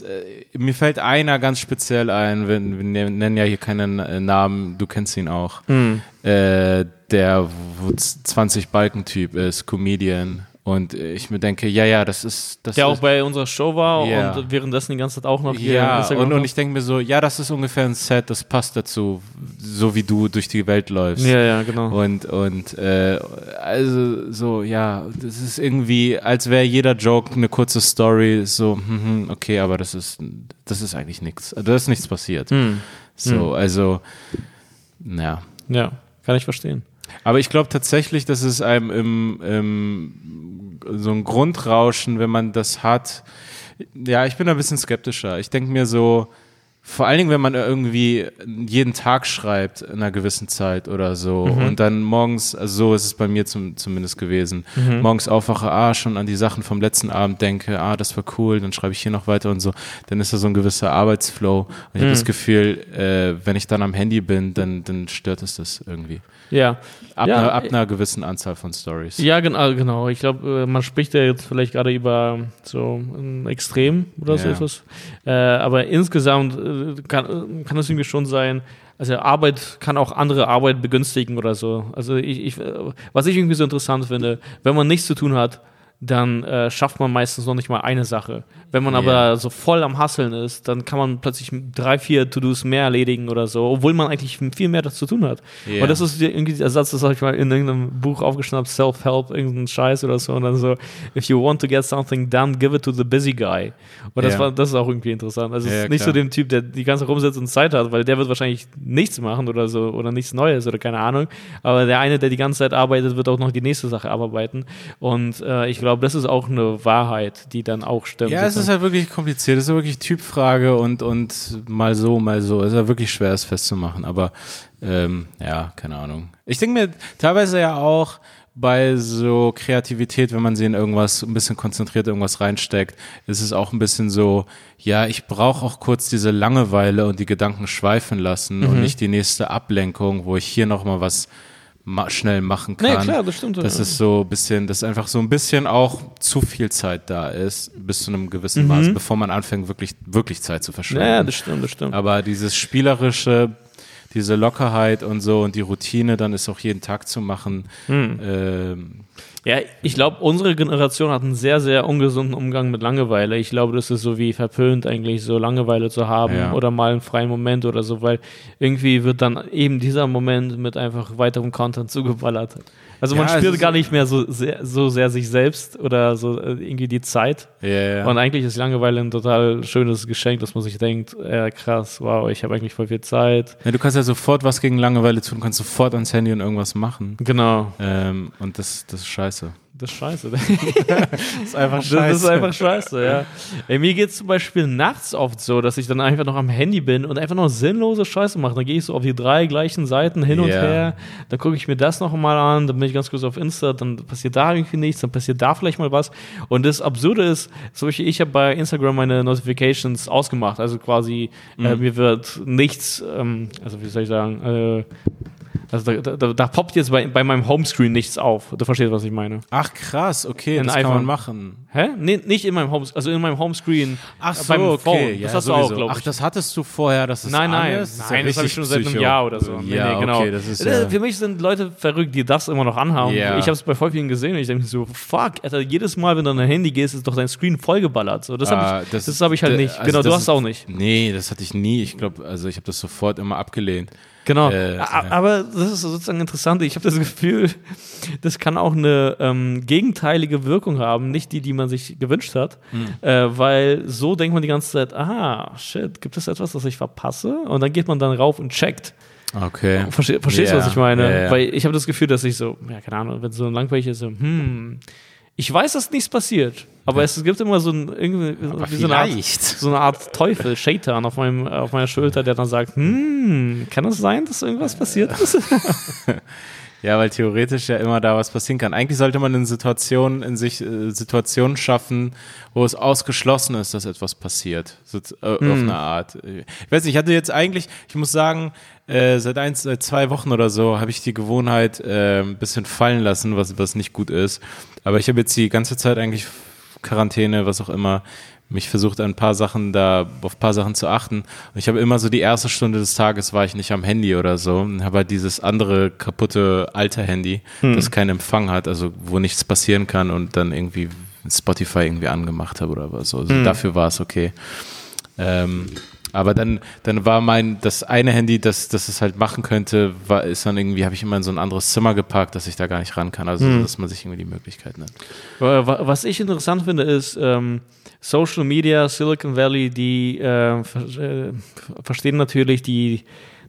äh, mir fällt einer ganz speziell ein, wir, wir nennen ja hier keinen äh, Namen, du kennst ihn auch. Mhm. Äh, der 20 Balken-Typ ist, Comedian. Und ich mir denke, ja, ja, das ist. Das der ist, auch bei unserer Show war yeah. und währenddessen die ganze Zeit auch noch hier Ja, und, und ich denke mir so, ja, das ist ungefähr ein Set, das passt dazu, so wie du durch die Welt läufst. Ja, ja, genau. Und, und äh, also so, ja, das ist irgendwie, als wäre jeder Joke eine kurze Story, so, hm, hm, okay, aber das ist, das ist eigentlich nichts. Da ist nichts passiert. Hm. So, hm. also, naja. Ja, kann ich verstehen. Aber ich glaube tatsächlich, dass es einem im, im, so ein Grundrauschen, wenn man das hat, ja, ich bin ein bisschen skeptischer. Ich denke mir so, vor allen Dingen, wenn man irgendwie jeden Tag schreibt in einer gewissen Zeit oder so mhm. und dann morgens, also so ist es bei mir zum, zumindest gewesen, mhm. morgens aufwache, ah, schon an die Sachen vom letzten Abend denke, ah, das war cool, dann schreibe ich hier noch weiter und so, dann ist da so ein gewisser Arbeitsflow und ich mhm. habe das Gefühl, äh, wenn ich dann am Handy bin, dann, dann stört es das irgendwie. Ja. Ab, ja. Einer, ab einer gewissen Anzahl von Stories. Ja, genau, genau. Ich glaube, äh, man spricht ja jetzt vielleicht gerade über so ein Extrem oder so etwas. Äh, aber insgesamt äh, kann, kann es irgendwie schon sein, also Arbeit kann auch andere Arbeit begünstigen oder so. Also ich, ich, was ich irgendwie so interessant finde, wenn man nichts zu tun hat, dann äh, schafft man meistens noch nicht mal eine Sache. Wenn man yeah. aber so voll am Hasseln ist, dann kann man plötzlich drei, vier To-Dos mehr erledigen oder so, obwohl man eigentlich viel mehr dazu tun hat. Yeah. Und das ist irgendwie der Satz, das habe ich mal in irgendeinem Buch aufgeschnappt, Self-Help, irgendein Scheiß oder so. Und dann so, if you want to get something done, give it to the busy guy. Und das, yeah. war, das ist auch irgendwie interessant. Also es ist nicht klar. so dem Typ, der die ganze rumsitzt und Zeit hat, weil der wird wahrscheinlich nichts machen oder so oder nichts Neues oder keine Ahnung. Aber der eine, der die ganze Zeit arbeitet, wird auch noch die nächste Sache abarbeiten. Und äh, ich glaube, das ist auch eine Wahrheit, die dann auch stimmt. Ja, es ist halt wirklich kompliziert. Es ist wirklich Typfrage und, und mal so, mal so. Es ist ja wirklich schwer, es festzumachen. Aber ähm, ja, keine Ahnung. Ich denke mir teilweise ja auch bei so Kreativität, wenn man sie in irgendwas ein bisschen konzentriert irgendwas reinsteckt, ist es auch ein bisschen so, ja, ich brauche auch kurz diese Langeweile und die Gedanken schweifen lassen mhm. und nicht die nächste Ablenkung, wo ich hier noch mal was ma schnell machen kann. Nee, klar, das stimmt. Das ja. ist so ein bisschen, dass einfach so ein bisschen auch zu viel Zeit da ist, bis zu einem gewissen mhm. Maß, bevor man anfängt, wirklich, wirklich Zeit zu verschwenden. Ja, das stimmt, das stimmt. Aber dieses spielerische, diese Lockerheit und so und die Routine dann ist auch jeden Tag zu machen. Hm. Ähm, Ja, ich glaube, unsere Generation hat einen sehr, sehr ungesunden Umgang mit Langeweile. Ich glaube, das ist so wie verpönt eigentlich, so Langeweile zu haben Ja. oder mal einen freien Moment oder so, weil irgendwie wird dann eben dieser Moment mit einfach weiterem Content zugeballert. Also man Ja, es spürt gar nicht mehr so sehr, so sehr sich selbst oder so äh, irgendwie die Zeit. ja, ja. Und eigentlich ist Langeweile ein total schönes Geschenk, dass man sich denkt, äh, krass, wow, ich habe eigentlich voll viel Zeit. ja, du kannst ja sofort was gegen Langeweile tun, kannst sofort ans Handy und irgendwas machen. Genau. Ähm, und das, das ist scheiße. Das ist scheiße. Das ist einfach Das ist einfach scheiße, ja. Ey, mir geht es zum Beispiel nachts oft so, dass ich dann einfach noch am Handy bin und einfach noch sinnlose Scheiße mache. Dann gehe ich so auf die drei gleichen Seiten hin und her, dann gucke ich mir das noch mal an, dann bin ich ganz kurz auf Insta, dann passiert da irgendwie nichts, dann passiert da vielleicht mal was. Und das Absurde ist, zum Beispiel, ich habe bei Instagram meine Notifications ausgemacht, also quasi äh, mir wird nichts, ähm, also wie soll ich sagen, äh, also da, da, da poppt jetzt bei, bei meinem Homescreen nichts auf. Du verstehst, was ich meine. Ach krass, okay, Ein das kann iPhone. man machen. Hä? Nee, nicht in meinem Homes, also in meinem Homescreen. Ach äh, so, beim okay. Phone. Ja, Das hast du auch, glaube ich. Ach, das hattest du vorher, dass es nein, nein, ist? ist nein, das habe ich schon seit einem. Jahr oder so. Nee, ja, nee, genau. okay, das ist Äh, ja, Für mich sind Leute verrückt, die das immer noch anhaben. Ja. Ich habe es bei voll vielen gesehen und ich denke mir so, fuck, Alter, jedes Mal, wenn du an dein Handy gehst, ist doch dein Screen vollgeballert. So, das habe Ah, ich, das, hab ich halt nicht. also genau, du das hast es ist- auch nicht. Nee, das hatte ich nie. Ich glaube, also ich habe das sofort immer abgelehnt. Genau. Äh. Aber das ist sozusagen interessant. Ich habe das Gefühl, das kann auch eine ähm, gegenteilige Wirkung haben, nicht die, die man sich gewünscht hat, Hm. äh, weil so denkt man die ganze Zeit, aha, shit, gibt es etwas, das ich verpasse? Und dann geht man dann rauf und checkt. Okay. Verste verstehst du, Ja, was ich meine? ja, ja. Weil ich habe das Gefühl, dass ich so, ja, keine Ahnung, wenn so langweilig ist, so, hm, ich weiß, dass nichts passiert, aber es gibt immer so ein, irgendwie, wie so eine, Art, so eine Art Teufel, Shaitan auf, meinem, auf meiner Schulter, der dann sagt, hm, kann es sein, dass irgendwas passiert ist? Ja, weil theoretisch ja immer da was passieren kann. Eigentlich sollte man in Situationen, in sich äh, Situationen schaffen, wo es ausgeschlossen ist, dass etwas passiert. So, äh, Auf eine Art. Ich weiß nicht, ich hatte jetzt eigentlich, ich muss sagen, äh, seit eins, seit zwei Wochen oder so habe ich die Gewohnheit äh, ein bisschen fallen lassen, was, was nicht gut ist. Aber ich habe jetzt die ganze Zeit eigentlich Quarantäne, was auch immer, mich versucht ein paar Sachen da, auf ein paar Sachen zu achten. Und ich habe immer so die erste Stunde des Tages war ich nicht am Handy oder so und habe halt dieses andere kaputte alte Handy, das keinen Empfang hat, also wo nichts passieren kann und dann irgendwie Spotify irgendwie angemacht habe oder was. Also dafür war es okay. Ähm, aber dann, dann war mein, das eine Handy, das, das es halt machen könnte, war, ist dann irgendwie, habe ich immer in so ein anderes Zimmer geparkt, dass ich da gar nicht ran kann. Also, dass man sich irgendwie die Möglichkeit nimmt. Wa- wa- Was ich interessant finde, ist ähm, Social Media, Silicon Valley, die äh, ver äh, verstehen natürlich die,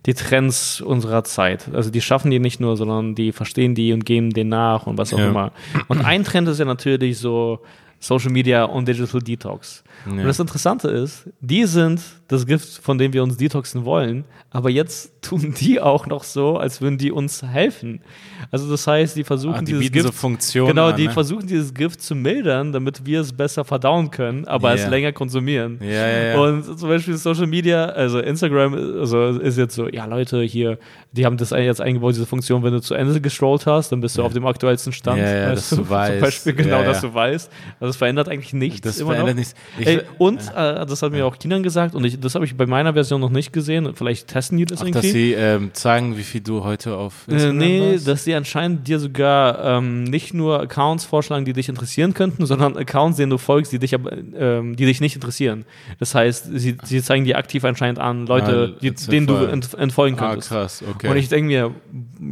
die Trends unserer Zeit. Also die schaffen die nicht nur, sondern die verstehen die und gehen denen nach und was auch Ja. immer. Und ein Trend ist ja natürlich so Social Media und Digital Detox. Und das Interessante ist, die sind das Gift, von dem wir uns detoxen wollen, aber jetzt tun die auch noch so, als würden die uns helfen. Also das heißt, die versuchen Ah, die dieses Gift so Funktionen Genau, an, die ne? versuchen dieses Gift zu mildern, damit wir es besser verdauen können, aber es Ja. länger konsumieren. Ja, ja. Und zum Beispiel Social Media, also Instagram, also ist jetzt so, ja Leute, hier, die haben das jetzt eingebaut, diese Funktion, wenn du zu Ende gestrollt hast, dann bist du auf dem aktuellsten Stand. Ja, dass du Zum weißt. Beispiel genau, dass du weißt. Also es verändert eigentlich nichts. Das immer verändert noch. nichts. Ich- Ey, und äh, das hat mir auch Kinan gesagt und ich, das habe ich bei meiner Version noch nicht gesehen. Vielleicht testen die das Ach, irgendwie. dass sie ähm, zeigen, wie viel du heute auf Äh, Instagram nee, warst? dass die anscheinend dir sogar ähm, nicht nur Accounts vorschlagen, die dich interessieren könnten, sondern Accounts, denen du folgst, die dich ähm, die dich nicht interessieren. Das heißt, sie, sie zeigen dir aktiv anscheinend an, Leute, Ah, die, denen du ent, entfolgen Ah, könntest. krass, okay. Und ich denke mir,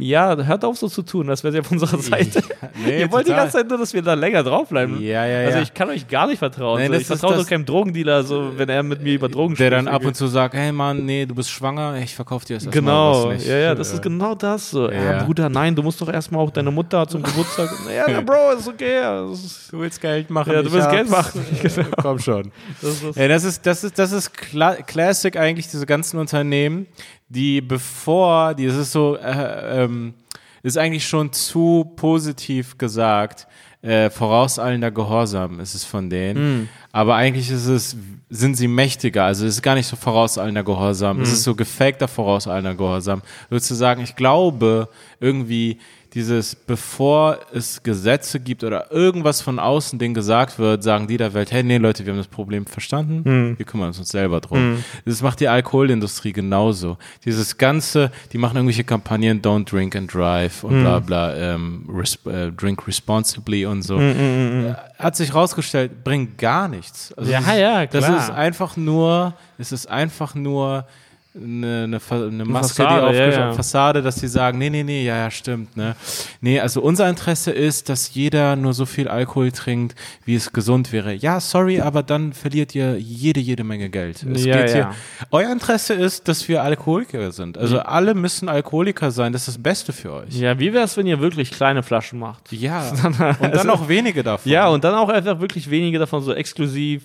ja, hört auf so zu tun, das wäre ja auf unserer Seite. Nee, Ihr wollt die total. ganze Zeit nur, dass wir da länger draufbleiben. Ja, ja, Also ja. ich kann euch gar nicht vertrauen. Nee, so, ich vertraue doch keinem Drogendealer, so, wenn er mit mir über Drogen spricht. Dann ab und zu sagt, hey Mann, nee, du bist schwanger, ich verkaufe dir erstmal Genau, was nicht. ja, ja, das ist genau das. So. Ja. Ja. Bruder, nein, du musst doch erstmal auch deine Mutter zum Geburtstag. ja, ja, Bro, ist okay. Das ist, Du willst Geld machen. Ja, du willst. Geld machen. Genau. Komm schon. das ist, Ja, das ist, das ist, das ist Cla Classic eigentlich, diese ganzen Unternehmen, die bevor, die, das ist so, äh, ähm, ist eigentlich schon zu positiv gesagt, äh, vorauseilender Gehorsam ist es von denen. Aber eigentlich ist es, sind sie mächtiger, also es ist gar nicht so vorauseilender Gehorsam, es ist so gefakter vorauseilender Gehorsam. Sozusagen, ich glaube, irgendwie, dieses, bevor es Gesetze gibt oder irgendwas von außen, denen gesagt wird, sagen die der Welt, hey, nee, Leute, wir haben das Problem verstanden, Hm. wir kümmern uns selber drum. Das macht die Alkoholindustrie genauso. Dieses ganze, die machen irgendwelche Kampagnen, don't drink and drive und Hm. bla bla, ähm, res äh, drink responsibly und so. Hm, Äh, Hat sich rausgestellt, bringt gar nichts. Also Ja, ist, ja, Das klar. ist einfach nur, es ist einfach nur eine, eine, Fa- eine Maske, Fassade, die ja, ja. Fassade, dass sie sagen, nee, nee, nee, ja, ja, stimmt, ne. Nee, also unser Interesse ist, dass jeder nur so viel Alkohol trinkt, wie es gesund wäre. Ja, sorry, aber dann verliert ihr jede, jede Menge Geld. Es Ja, geht hier. Euer Interesse ist, dass wir Alkoholiker sind. Also alle müssen Alkoholiker sein, das ist das Beste für euch. Ja, wie wär's, wenn ihr wirklich kleine Flaschen macht? Ja. Und dann auch wenige davon. Ja, und dann auch einfach wirklich wenige davon so exklusiv.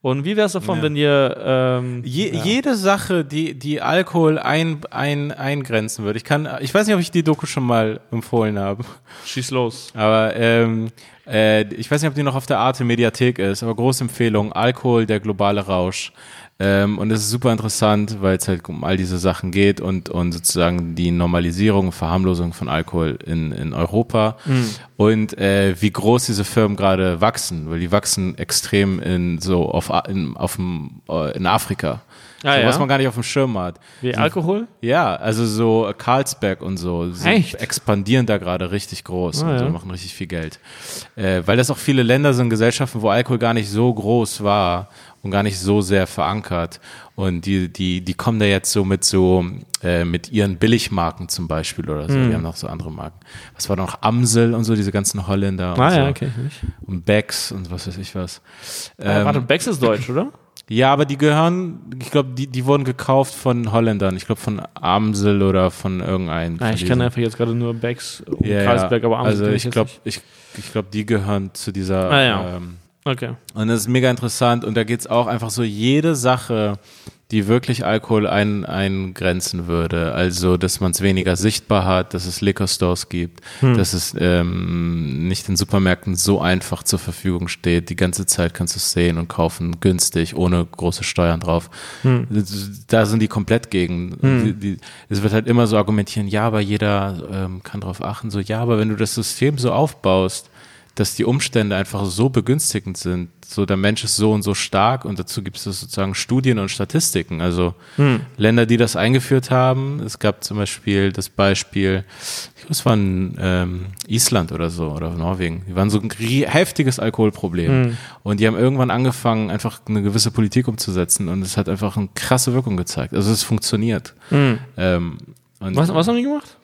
Und wie wär's davon, Ja. wenn ihr ähm, Je, Jede Sache, die, die Alkohol ein, ein, eingrenzen würde. Ich kann, ich weiß nicht, ob ich die Doku schon mal empfohlen habe, schieß los. aber ähm, äh, ich weiß nicht, ob die noch auf der Arte Mediathek ist, aber große Empfehlung, Alkohol, der globale Rausch. Ähm, und es ist super interessant, weil es halt um all diese Sachen geht und, und sozusagen die Normalisierung, Verharmlosung von Alkohol in, in Europa und äh, wie groß diese Firmen gerade wachsen, weil die wachsen extrem in so auf, in, auf dem, äh, in Afrika. Ah, so, ja? Was man gar nicht auf dem Schirm hat. Wie Alkohol? Ja, also so Carlsberg und so expandieren da gerade richtig groß Ah, und so ja. machen richtig viel Geld. Äh, weil das auch viele Länder sind, Gesellschaften, wo Alkohol gar nicht so groß war und gar nicht so sehr verankert. Und die, die, die kommen da jetzt so mit so, äh, mit ihren Billigmarken zum Beispiel oder so. Hm. Die haben noch so andere Marken. Was war da noch? Amsel und so, diese ganzen Holländer und Ah so. ja, okay. Und Becks und was weiß ich was. Äh, Ähm, warte, Bex ist deutsch, oder? ja, aber die gehören, ich glaube, die, die wurden gekauft von Holländern. Ich glaube von Amsel oder von irgendeinem. Ah, ich kenne einfach jetzt gerade nur Bex und ja, Carlsberg, ja. aber Amstel Also ich glaube, ich, ich glaube, die gehören zu dieser. Ah, ja. ähm, Okay. und das ist mega interessant. Und da geht's auch einfach so jede Sache, die wirklich Alkohol ein, eingrenzen würde. Also, dass man es weniger sichtbar hat, dass es Liquor Stores gibt, Hm. dass es ähm, nicht in Supermärkten so einfach zur Verfügung steht. Die ganze Zeit kannst du es sehen und kaufen, günstig, ohne große Steuern drauf. Hm. Da sind die komplett gegen. Die, die, es wird halt immer so argumentieren, ja, aber jeder ähm, kann drauf achten. So, ja, aber wenn du das System so aufbaust, dass die Umstände einfach so begünstigend sind. So, der Mensch ist so und so stark und dazu gibt es sozusagen Studien und Statistiken. Also Länder, die das eingeführt haben, es gab zum Beispiel das Beispiel, ich glaube, es war in, ähm, Island oder so oder Norwegen. Die waren so ein heftiges Alkoholproblem. Und die haben irgendwann angefangen, einfach eine gewisse Politik umzusetzen und es hat einfach eine krasse Wirkung gezeigt. Also es funktioniert. Ähm, und Was, was haben die gemacht?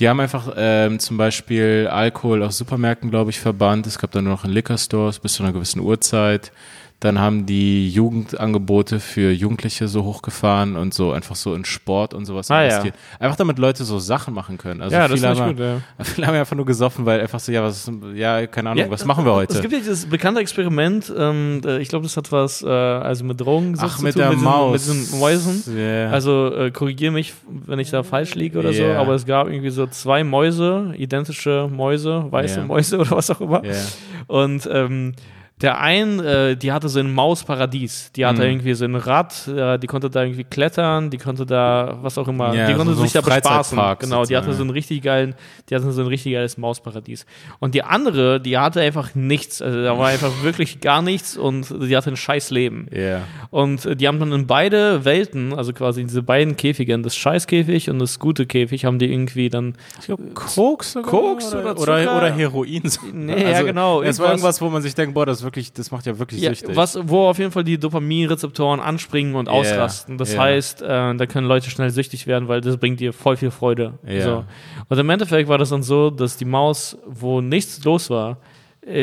Die haben einfach ähm, zum Beispiel Alkohol aus Supermärkten, glaube ich, verbannt. Es gab dann nur noch in Liquor Stores bis zu einer gewissen Uhrzeit. Dann haben die Jugendangebote für Jugendliche so hochgefahren und so einfach so in Sport und sowas Ah, ja. investiert. Einfach damit Leute so Sachen machen können. Also Ja, das viele, ist haben, gut, ja. viele haben einfach nur gesoffen, weil einfach so, ja, was, ja, keine Ahnung, was machen wir heute? Es gibt ja dieses bekannte Experiment, ähm, äh, ich glaube, das hat was äh, also mit Drogen Ach, zu mit tun, der diesen, Maus. Mit diesen Mäusen. Ja. Also äh, korrigiere mich, wenn ich da falsch liege oder so, Ja. aber es gab irgendwie so zwei Mäuse, identische Mäuse, weiße Ja. Mäuse oder was auch immer. Ja. Und ähm, der ein, äh, die hatte so ein Mausparadies. Die hatte Mhm. irgendwie so ein Rad, äh, die konnte da irgendwie klettern, die konnte da, was auch immer, Ja, die konnte so- so sich da ein bespaßen. Genau, die hatte so einen richtig geilen, die hatte so ein richtig geiles Mausparadies. Und die andere, die hatte einfach nichts. Also da war einfach wirklich gar nichts und die hatte ein scheiß Leben. Ja. Und äh, die haben dann in beide Welten, also quasi in diese beiden Käfige, in das Scheißkäfig und das gute Käfig, haben die irgendwie dann Ich glaube, Koks, sogar, Koks oder oder, oder, oder Heroin. Nee, ja, genau, Es war irgendwas- irgendwas, wo man sich denkt, boah, das wirklich, das macht ja wirklich Ja, süchtig. was, wo auf jeden Fall die Dopaminrezeptoren anspringen und ausrasten. Das yeah. heißt, äh, da können Leute schnell süchtig werden, weil das bringt dir voll viel Freude. Ja. So. Und im Endeffekt war das dann so, dass die Maus, wo nichts los war,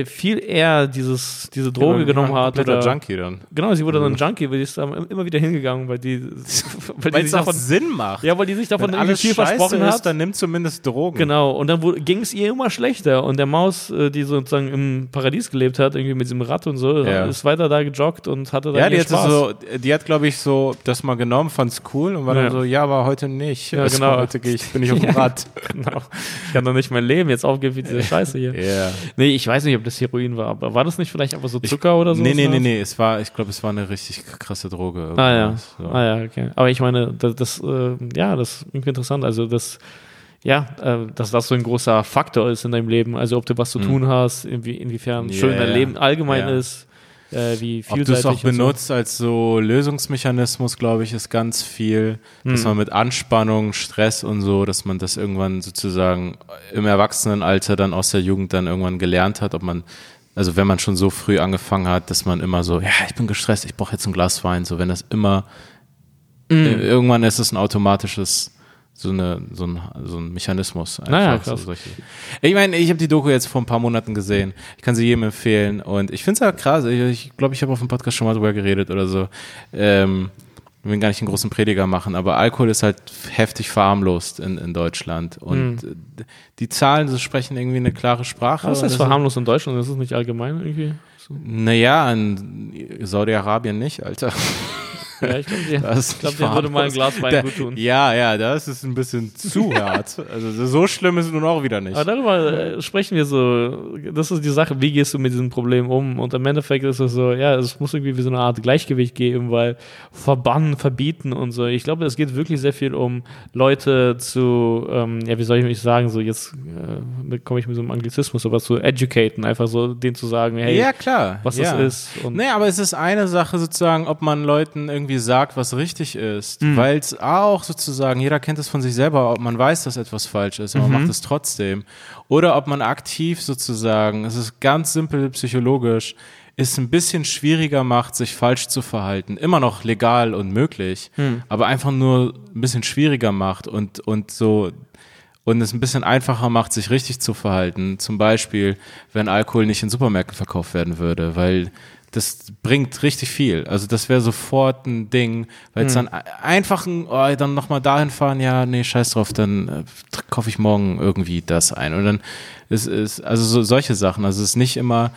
viel eher dieses, diese Droge genommen hat. Oder, Junkie dann. Genau, sie wurde dann Junkie, weil die ist dann immer wieder hingegangen, weil die, weil die Weil es davon, Sinn macht. ja, weil die sich davon Wenn alles viel scheiße versprochen ist, hat. dann nimmt zumindest Drogen. Genau, und dann ging es ihr immer schlechter. Und der Maus, äh, die sozusagen im Paradies gelebt hat, irgendwie mit diesem Rad und so, Ja. ist weiter da gejoggt und hatte da Ja, die Spaß. so, die hat, glaube ich, so das mal genommen, fand's cool und war Ja. dann so, ja, aber heute nicht. Ja, Also genau. Heute gehe ich, bin ich auf dem. Rad. genau. Ich kann doch nicht mein Leben jetzt aufgeben für diese Scheiße hier. Ja. Nee, ich weiß nicht, ob das Heroin war, aber war das nicht vielleicht einfach so Zucker oder so? Nee, nee, nee, nee, es war, ich glaube, es war eine richtig krasse Droge. Ah ja. So. Ah ja, okay. Aber ich meine, das, das äh, ja, das ist irgendwie interessant. Also das, ja, äh, dass das so ein großer Faktor ist in deinem Leben. Also ob du was zu tun hast, inwie, inwiefern schön Ja, dein. Leben allgemein Ja. ist, äh, wie Ob du vielseitig es auch und so. benutzt als so Lösungsmechanismus, glaube ich, ist ganz viel, dass Hm. man mit Anspannung, Stress und so, dass man das irgendwann sozusagen im Erwachsenenalter dann aus der Jugend dann irgendwann gelernt hat, ob man, also wenn man schon so früh angefangen hat, dass man immer so, ja, ich bin gestresst, ich brauche jetzt ein Glas Wein, so wenn das immer, äh, irgendwann ist es ein automatisches so, eine, so, ein, so ein Mechanismus. Einfach, Naja, so krass. solche. Ich meine, ich habe die Doku jetzt vor ein paar Monaten gesehen. Ich kann sie jedem empfehlen. Und ich finde es halt krass. Ich glaube, ich, glaub, ich habe auf dem Podcast schon mal drüber geredet oder so. Ähm, ich will gar nicht einen großen Prediger machen, aber Alkohol ist halt heftig verharmlost in, in Deutschland. Und Hm. äh, die Zahlen das sprechen irgendwie eine klare Sprache. Was Und heißt das verharmlos in Deutschland? Das ist nicht allgemein irgendwie? So. Naja, in Saudi-Arabien nicht, Alter. Ja, ich glaube, glaub, dir würde mal ein. Glas Wein gut tun. Ja, ja, das ist ein bisschen zu hart. Also so schlimm ist es nun auch wieder nicht. Aber darüber äh, sprechen wir so. Das ist die Sache, wie gehst du mit diesem Problem um? Und im Endeffekt ist es so, ja, es muss irgendwie wie so eine Art Gleichgewicht geben, weil verbannen, verbieten und so. Ich glaube, es geht wirklich sehr viel um Leute zu, ähm, ja, wie soll ich mich sagen, so jetzt äh, komme ich mit so einem Anglizismus, aber zu educaten, einfach so denen zu sagen, hey, ja, klar. was ja. das ist. Und Nee, aber es ist eine Sache sozusagen, ob man Leuten irgendwie sagt, was richtig ist. Weil es auch sozusagen, jeder kennt es von sich selber, ob man weiß, dass etwas falsch ist, aber man macht es trotzdem. Oder ob man aktiv sozusagen, es ist ganz simpel psychologisch, es ein bisschen schwieriger macht, sich falsch zu verhalten. Immer noch legal und möglich, aber einfach nur ein bisschen schwieriger macht und, und so und es ein bisschen einfacher macht, sich richtig zu verhalten. Zum Beispiel, wenn Alkohol nicht in Supermärkten verkauft werden würde, weil das bringt richtig viel. Also das wäre sofort ein Ding, weil es dann einfach ein, oh, dann nochmal dahin fahren, ja, nee, scheiß drauf, dann äh, kaufe ich morgen irgendwie das ein. Und dann ist es, also so, solche Sachen. Also es ist nicht immer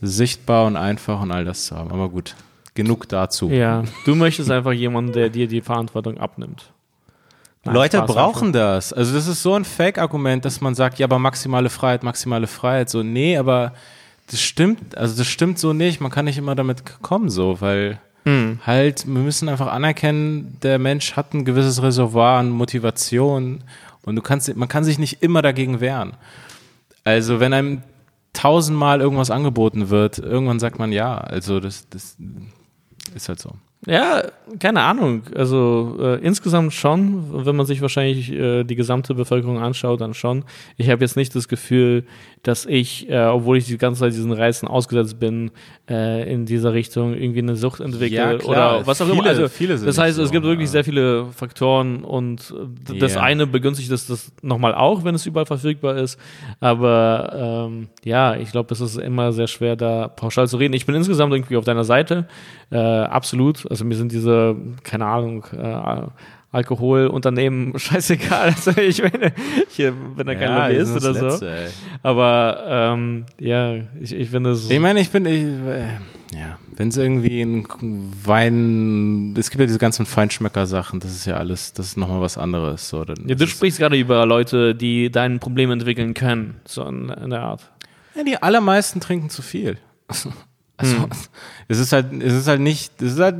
sichtbar und einfach und all das zu haben. Aber gut, genug dazu. ja, du möchtest einfach jemanden, der dir die Verantwortung abnimmt. Nein, Leute Spaß brauchen das. Also das ist so ein Fake-Argument, dass man sagt, ja, aber maximale Freiheit, maximale Freiheit. So, nee, aber das stimmt, also das stimmt so nicht. Man kann nicht immer damit kommen, so, weil Hm. halt, wir müssen einfach anerkennen, der Mensch hat ein gewisses Reservoir an Motivation und du kannst, man kann sich nicht immer dagegen wehren. Also wenn einem tausendmal irgendwas angeboten wird, irgendwann sagt man ja. Also das, das ist halt so. Ja, keine Ahnung. Also äh, insgesamt schon, wenn man sich wahrscheinlich äh, die gesamte Bevölkerung anschaut, dann schon. Ich habe jetzt nicht das Gefühl, dass ich, äh, obwohl ich die ganze Zeit diesen Reizen ausgesetzt bin, äh, in dieser Richtung irgendwie eine Sucht entwickle Ja, klar. oder was auch Viele- immer. Also, viele sind das heißt, es gibt wirklich ja. sehr viele Faktoren und äh, das eine begünstigt das, das nochmal auch, wenn es überall verfügbar ist. Aber ähm, ja, ich glaube, es ist immer sehr schwer, da pauschal zu reden. Ich bin insgesamt irgendwie auf deiner Seite. Äh, absolut. Also mir sind diese, keine Ahnung, äh, Alkoholunternehmen scheißegal. Also ich meine, hier bin da kein Ja, das ist oder so. Ey. Aber ähm, ja, ich, ich finde es. Ich meine, ich bin, ich, äh, ja, wenn es irgendwie ein Wein, es gibt ja diese ganzen Feinschmecker-Sachen, das ist ja alles, das ist nochmal was anderes. So, dann Ja, du sprichst gerade über Leute, die dein Problem entwickeln können, so in, in der Art. ja, die allermeisten trinken zu viel. Also, es ist halt, es ist halt nicht, es ist halt,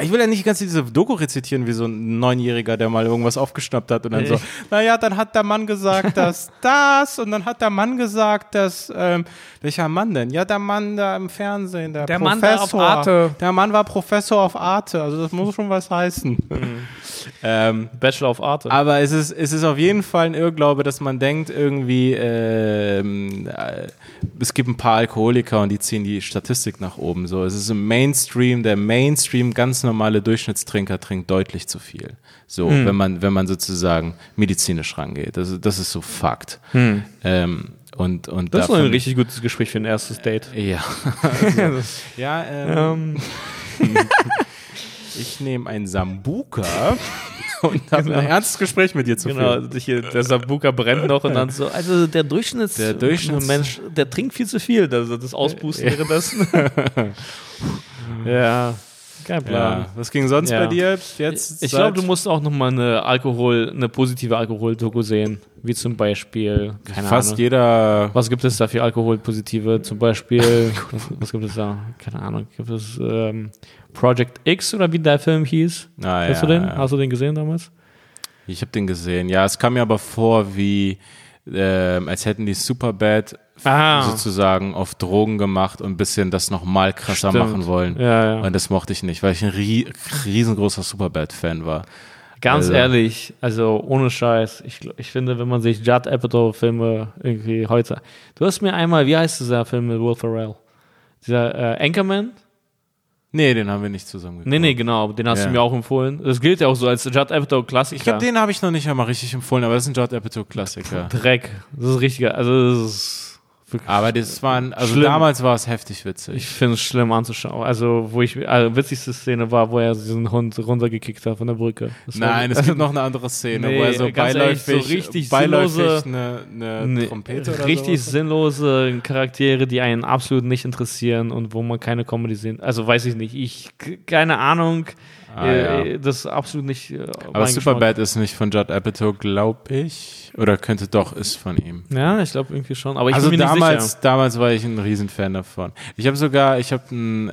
ich will ja nicht ganz diese Doku rezitieren wie so ein Neunjähriger, der mal irgendwas aufgeschnappt hat und dann so, naja, dann hat der Mann gesagt, dass das und dann hat der Mann gesagt, dass, ähm, welcher Mann denn? Ja, der Mann da im Fernsehen, der, Der Professor. Mann da auf Arte. Der Mann war Professor auf Arte, also das muss schon was heißen. ähm, Bachelor of Art. aber es ist, es ist auf jeden Fall ein Irrglaube, dass man denkt, irgendwie, ähm, äh, es gibt ein paar Alkoholiker und die ziehen die Statistik nach oben. So, es ist im Mainstream, der Mainstream, ganz normale Durchschnittstrinker trinkt deutlich zu viel. So, Hm. wenn man, wenn man sozusagen medizinisch rangeht. Das, das ist so Fakt. Ähm, und, und Hm. das ist ein richtig gutes Gespräch für ein erstes Date. ja. Also, ja, ähm, Ähm, ich nehme ein Sambuka und habe ein ernstes Gespräch mit dir zu genau, führen. hier, der Sambuka brennt noch und dann so. Also der Durchschnitts Der Durchschnitts- Mensch, der trinkt viel zu viel. Also das Auspusten währenddessen. ja, kein Plan. Ja. Was ging sonst Ja. bei dir jetzt? Ich glaube, du musst auch nochmal eine Alkohol, eine positive Alkoholdoku sehen, wie zum Beispiel, keine fast Ahnung. jeder. Was gibt es da für Alkoholpositive? Zum Beispiel, was, was gibt es da? Keine Ahnung. Gibt es ähm, Project X oder wie der Film hieß? Ah, Hast ja, du den? ja. Hast du den gesehen damals? Ich habe den gesehen. Ja, es kam mir aber vor, wie ähm, als hätten die Superbad Ah. sozusagen auf Drogen gemacht und ein bisschen das nochmal krasser Stimmt. machen wollen. Ja, ja. Und das mochte ich nicht, weil ich ein rie riesengroßer Superbad-Fan war. Ganz Also- ehrlich, also ohne Scheiß. Ich, ich finde, wenn man sich Judd Apatow-Filme irgendwie heute. Du hast mir einmal, wie heißt dieser Film mit Will Ferrell? Dieser äh, Anchorman? Nee, den haben wir nicht zusammen geguckt. Nee, nee, genau, den hast Ja. du mir auch empfohlen. Das gilt ja auch so als Judd Apatow-Klassiker. Ich glaube, den habe ich noch nicht einmal richtig empfohlen, aber das ist ein Judd Apatow-Klassiker. Dreck. Das ist richtiger. Also, das ist wirklich. Aber das waren, also Schlimm. damals war es heftig witzig. Ich finde es schlimm anzuschauen. Also, wo ich, also, witzigste Szene war, wo er diesen Hund runtergekickt hat von der Brücke. Das Nein, es gibt noch eine andere Szene, Nee, wo er so ganz ehrlich, beiläufig, so richtig beiläufig sinnlose- eine, eine Nee, Trompete oder richtig sowas. sinnlose Charaktere, die einen absolut nicht interessieren und wo man keine Comedy sehen. Also weiß ich nicht. Ich keine Ahnung. Ah, äh, ja. Das ist absolut nicht. Äh, Aber Superbad ist nicht von Judd Apatow, glaube ich. Oder könnte doch, ist von ihm. Ja, ich glaube irgendwie schon. Aber ich also bin mir nicht damals, sicher. damals war ich ein Riesenfan davon. Ich habe sogar, ich habe,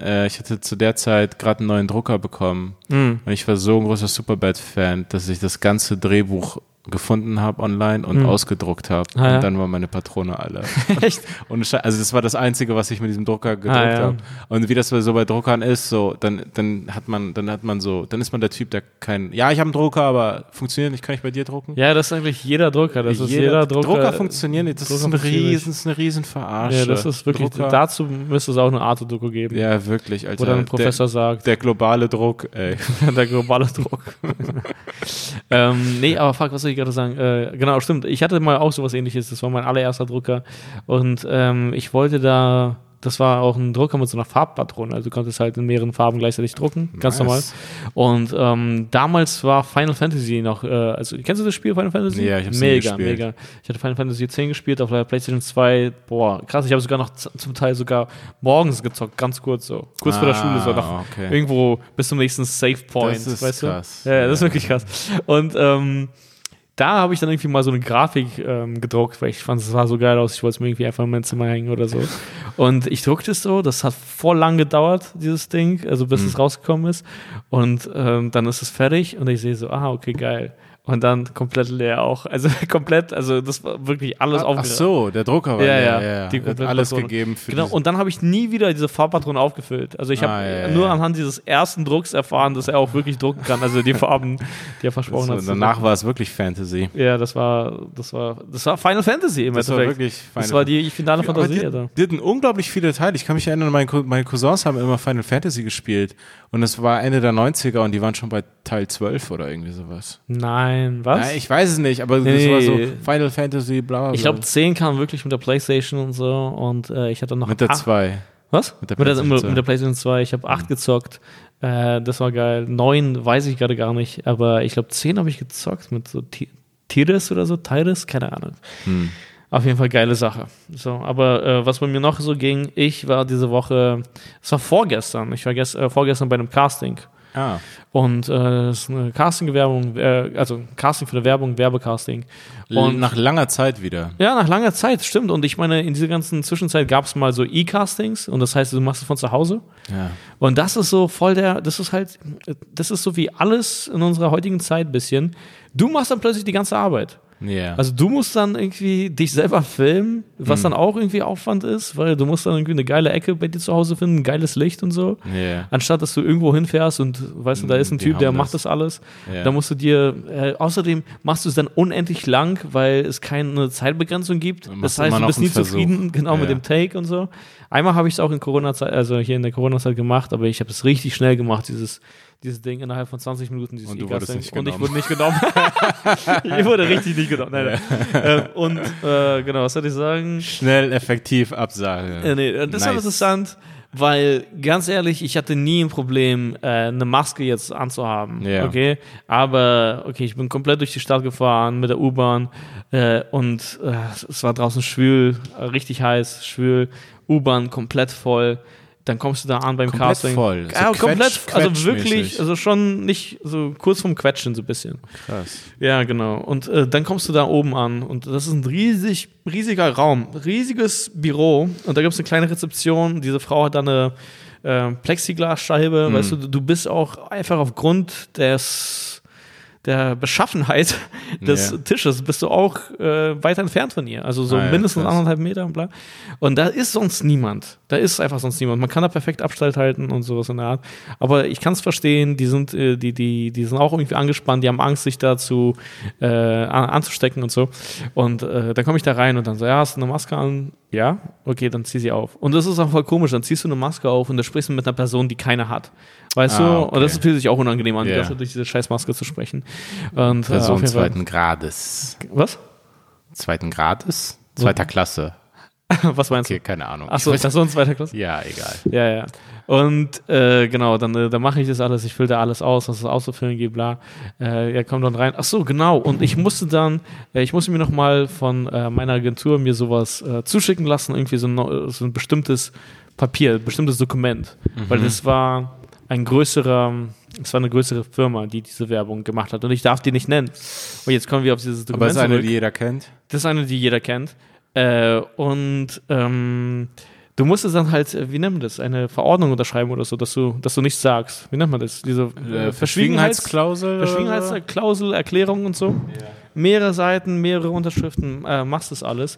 äh, ich hatte zu der Zeit gerade einen neuen Drucker bekommen Mhm. und ich war so ein großer Superbad-Fan, dass ich das ganze Drehbuch gefunden habe online und Mhm. ausgedruckt habe. Ah, ja? Und dann waren meine Patrone alle. Echt? Und also das war das Einzige, was ich mit diesem Drucker gedruckt Ah, ja. habe. Und wie das so bei Druckern ist, so dann dann hat man dann hat man so dann ist man der Typ, der kein ja ich habe einen Drucker, aber funktioniert nicht, kann ich bei dir drucken? Ja, das ist eigentlich jeder Drucker. Das ist jeder Drucker. Drucker funktionieren nicht. Das Drucker ist, ein riesen, ist eine riesen Verarsche. Ja, das ist wirklich. Drucker, Dazu müsste es auch eine Art-Doku geben, ja wirklich, Alter. wo dann ein Professor sagt, der, der globale Druck, ey. der globale Druck. ähm, nee, aber fuck, was soll ich gerade sagen? Äh, genau, stimmt. Ich hatte mal auch sowas ähnliches. Das war mein allererster Drucker. Und ähm, ich wollte da, das war auch ein Drucker mit so einer Farbpatrone. Also du konntest halt in mehreren Farben gleichzeitig drucken. Ganz normal. Und ähm, damals war Final Fantasy noch, äh, also kennst du das Spiel Final Fantasy? Ja, ich hab's Mega, gespielt. mega. Ich hatte Final Fantasy 10 gespielt auf der PlayStation 2. Boah, krass. Ich habe sogar noch zum Teil sogar morgens gezockt, ganz kurz so. Kurz vor der Ah, Schule, so noch okay. irgendwo bis zum nächsten Save Point. Das ist weißt krass. Du? Ja, ja, das ist wirklich krass. Und ähm, da habe ich dann irgendwie mal so eine Grafik ähm, gedruckt, weil ich fand, es sah so geil aus. Ich wollte es mir irgendwie einfach in mein Zimmer hängen oder so. Und ich druckte es so, das hat voll lang gedauert, dieses Ding, also bis Mhm. es rausgekommen ist. Und ähm, dann ist es fertig und ich sehe so, ah, okay, geil. Und dann komplett leer auch. Also komplett, also das war wirklich alles Ach aufgeregt. so, der Drucker war Ja, der, ja, ja, die Hat alles Patrone. gegeben für Genau, und dann habe ich nie wieder diese Farbpatrone aufgefüllt. Also ich habe Ah, ja, ja, nur anhand dieses ersten Drucks erfahren, dass er auch wirklich drucken kann. Also die Farben, die er versprochen so, hat. danach war es wirklich Fantasy. Ja, das war, das war, das war Final Fantasy im Das war Endeffekt. wirklich das Final war die finale Fantasie. die, Alter. die hatten unglaublich viele Teile. Ich kann mich erinnern, meine, meine Cousins haben immer Final Fantasy gespielt. Und es war Ende der 90er und die waren schon bei Teil 12 oder irgendwie sowas. Nein, was? Ja, ich weiß es nicht, aber das Nee. war so Final Fantasy, bla bla. ich glaube, 10 kam wirklich mit der Playstation und so. Und äh, ich hatte noch mit der acht- 2. Was? Mit der mit, der, PlayStation mit, 2. mit der PlayStation 2. Ich habe 8 gezockt. Äh, das war geil. 9 weiß ich gerade gar nicht. Aber ich glaube, 10 habe ich gezockt mit so Ti- Tiris oder so. Tiris? Keine Ahnung. Hm. Auf jeden Fall geile Sache. So, aber äh, was bei mir noch so ging, ich war diese Woche, es war vorgestern, ich war gest, äh, vorgestern bei einem Casting. Ah, Und äh, es ist eine Casting-Werbung, äh, also Casting für eine Werbung, Werbecasting. Und nach langer Zeit wieder. ja, nach langer Zeit, stimmt. Und ich meine, in dieser ganzen Zwischenzeit gab es mal so E-Castings und das heißt, du machst es von zu Hause. Ja. Und das ist so voll der, das ist halt, das ist so wie alles in unserer heutigen Zeit ein bisschen. Du machst dann plötzlich die ganze Arbeit. Ja. Also du musst dann irgendwie dich selber filmen, was Mhm. dann auch irgendwie Aufwand ist, weil du musst dann irgendwie eine geile Ecke bei dir zu Hause finden, ein geiles Licht und so. ja. Anstatt dass du irgendwo hinfährst und weißt du, da ist ein Die Typ, der haben macht das. das alles. Ja. Da musst du dir, äh, außerdem machst du es dann unendlich lang, weil es keine Zeitbegrenzung gibt. Das heißt, du bist nie Versuch. zufrieden, genau mit Ja. dem Take und so. Einmal habe ich es auch in Corona-Zeit, also hier in der Corona-Zeit gemacht, aber ich habe es richtig schnell gemacht, dieses, dieses Ding innerhalb von 20 Minuten, dieses Und nicht Und ich wurde nicht genommen. ich wurde richtig nicht genommen. Nein, nein. äh, und äh, genau, was soll ich sagen? Schnell, effektiv Absage. Äh, nee, das ist Nice. interessant, weil ganz ehrlich, ich hatte nie ein Problem, äh, eine Maske jetzt anzuhaben. Ja. Okay, aber okay, ich bin komplett durch die Stadt gefahren mit der U-Bahn äh, und äh, es war draußen schwül, richtig heiß, schwül, U-Bahn komplett voll. Dann kommst du da an beim Komplett Casting. voll. So Ja, quetsch- komplett, also wirklich, also schon nicht so kurz vom Quetschen so ein bisschen. Krass. Ja, genau. Und äh, dann kommst du da oben an und das ist ein riesig, riesiger Raum, riesiges Büro und da gibt es eine kleine Rezeption. Diese Frau hat da eine äh, Plexiglasscheibe, Mhm. weißt du, du bist auch einfach aufgrund des der Beschaffenheit des Ja. Tisches bist du auch äh, weit entfernt von ihr. Also so Ah ja, mindestens krass. anderthalb Meter und bla. Und da ist sonst niemand. Da ist einfach sonst niemand. Man kann da perfekt Abstand halten und sowas in der Art. Aber ich kann es verstehen, die sind, äh, die, die, die sind auch irgendwie angespannt, die haben Angst, sich dazu äh, an, anzustecken und so. Und äh, dann komme ich da rein und dann so, ja, hast du eine Maske an? Ja, okay, dann zieh sie auf. Und das ist auch voll komisch, dann ziehst du eine Maske auf und da sprichst du mit einer Person, die keine hat. Weißt Ah, du? okay. Und das fühlt sich auch unangenehm an, Zeit durch diese scheiß Maske zu sprechen. Und, äh, Person Fall- zweiten Grades. Was? Zweiten Grades? Zweiter Klasse. Was meinst du? Okay, keine Ahnung. Ach so, Ich weiß- Person zweiter Klasse? Ja, egal. Ja, ja. Und äh, genau, dann, äh, dann mache ich das alles, ich fülle da alles aus, was es auszufüllen gibt, bla. Äh, er kommt dann rein. Ach so, genau. Und ich musste dann, äh, ich musste mir noch mal von äh, meiner Agentur mir sowas zuschicken lassen, irgendwie so ein, so ein bestimmtes Papier, ein bestimmtes Dokument. Weil das war ein größerer, es war eine größere Firma, die diese Werbung gemacht hat. Und ich darf die nicht nennen. Und jetzt kommen wir auf dieses Aber Dokument es ist eine, zurück. die jeder kennt. Das ist eine, die jeder kennt. Äh, und ähm, du musstest dann halt, äh, wie nennt man das, eine Verordnung unterschreiben oder so, dass du, dass du nichts sagst. Wie nennt man das? Diese Äh, äh, Verschwiegenheitsklausel, Verschwiegenheitsklausel. Erklärung und so. Mehrere Seiten, mehrere Unterschriften, äh, machst das alles.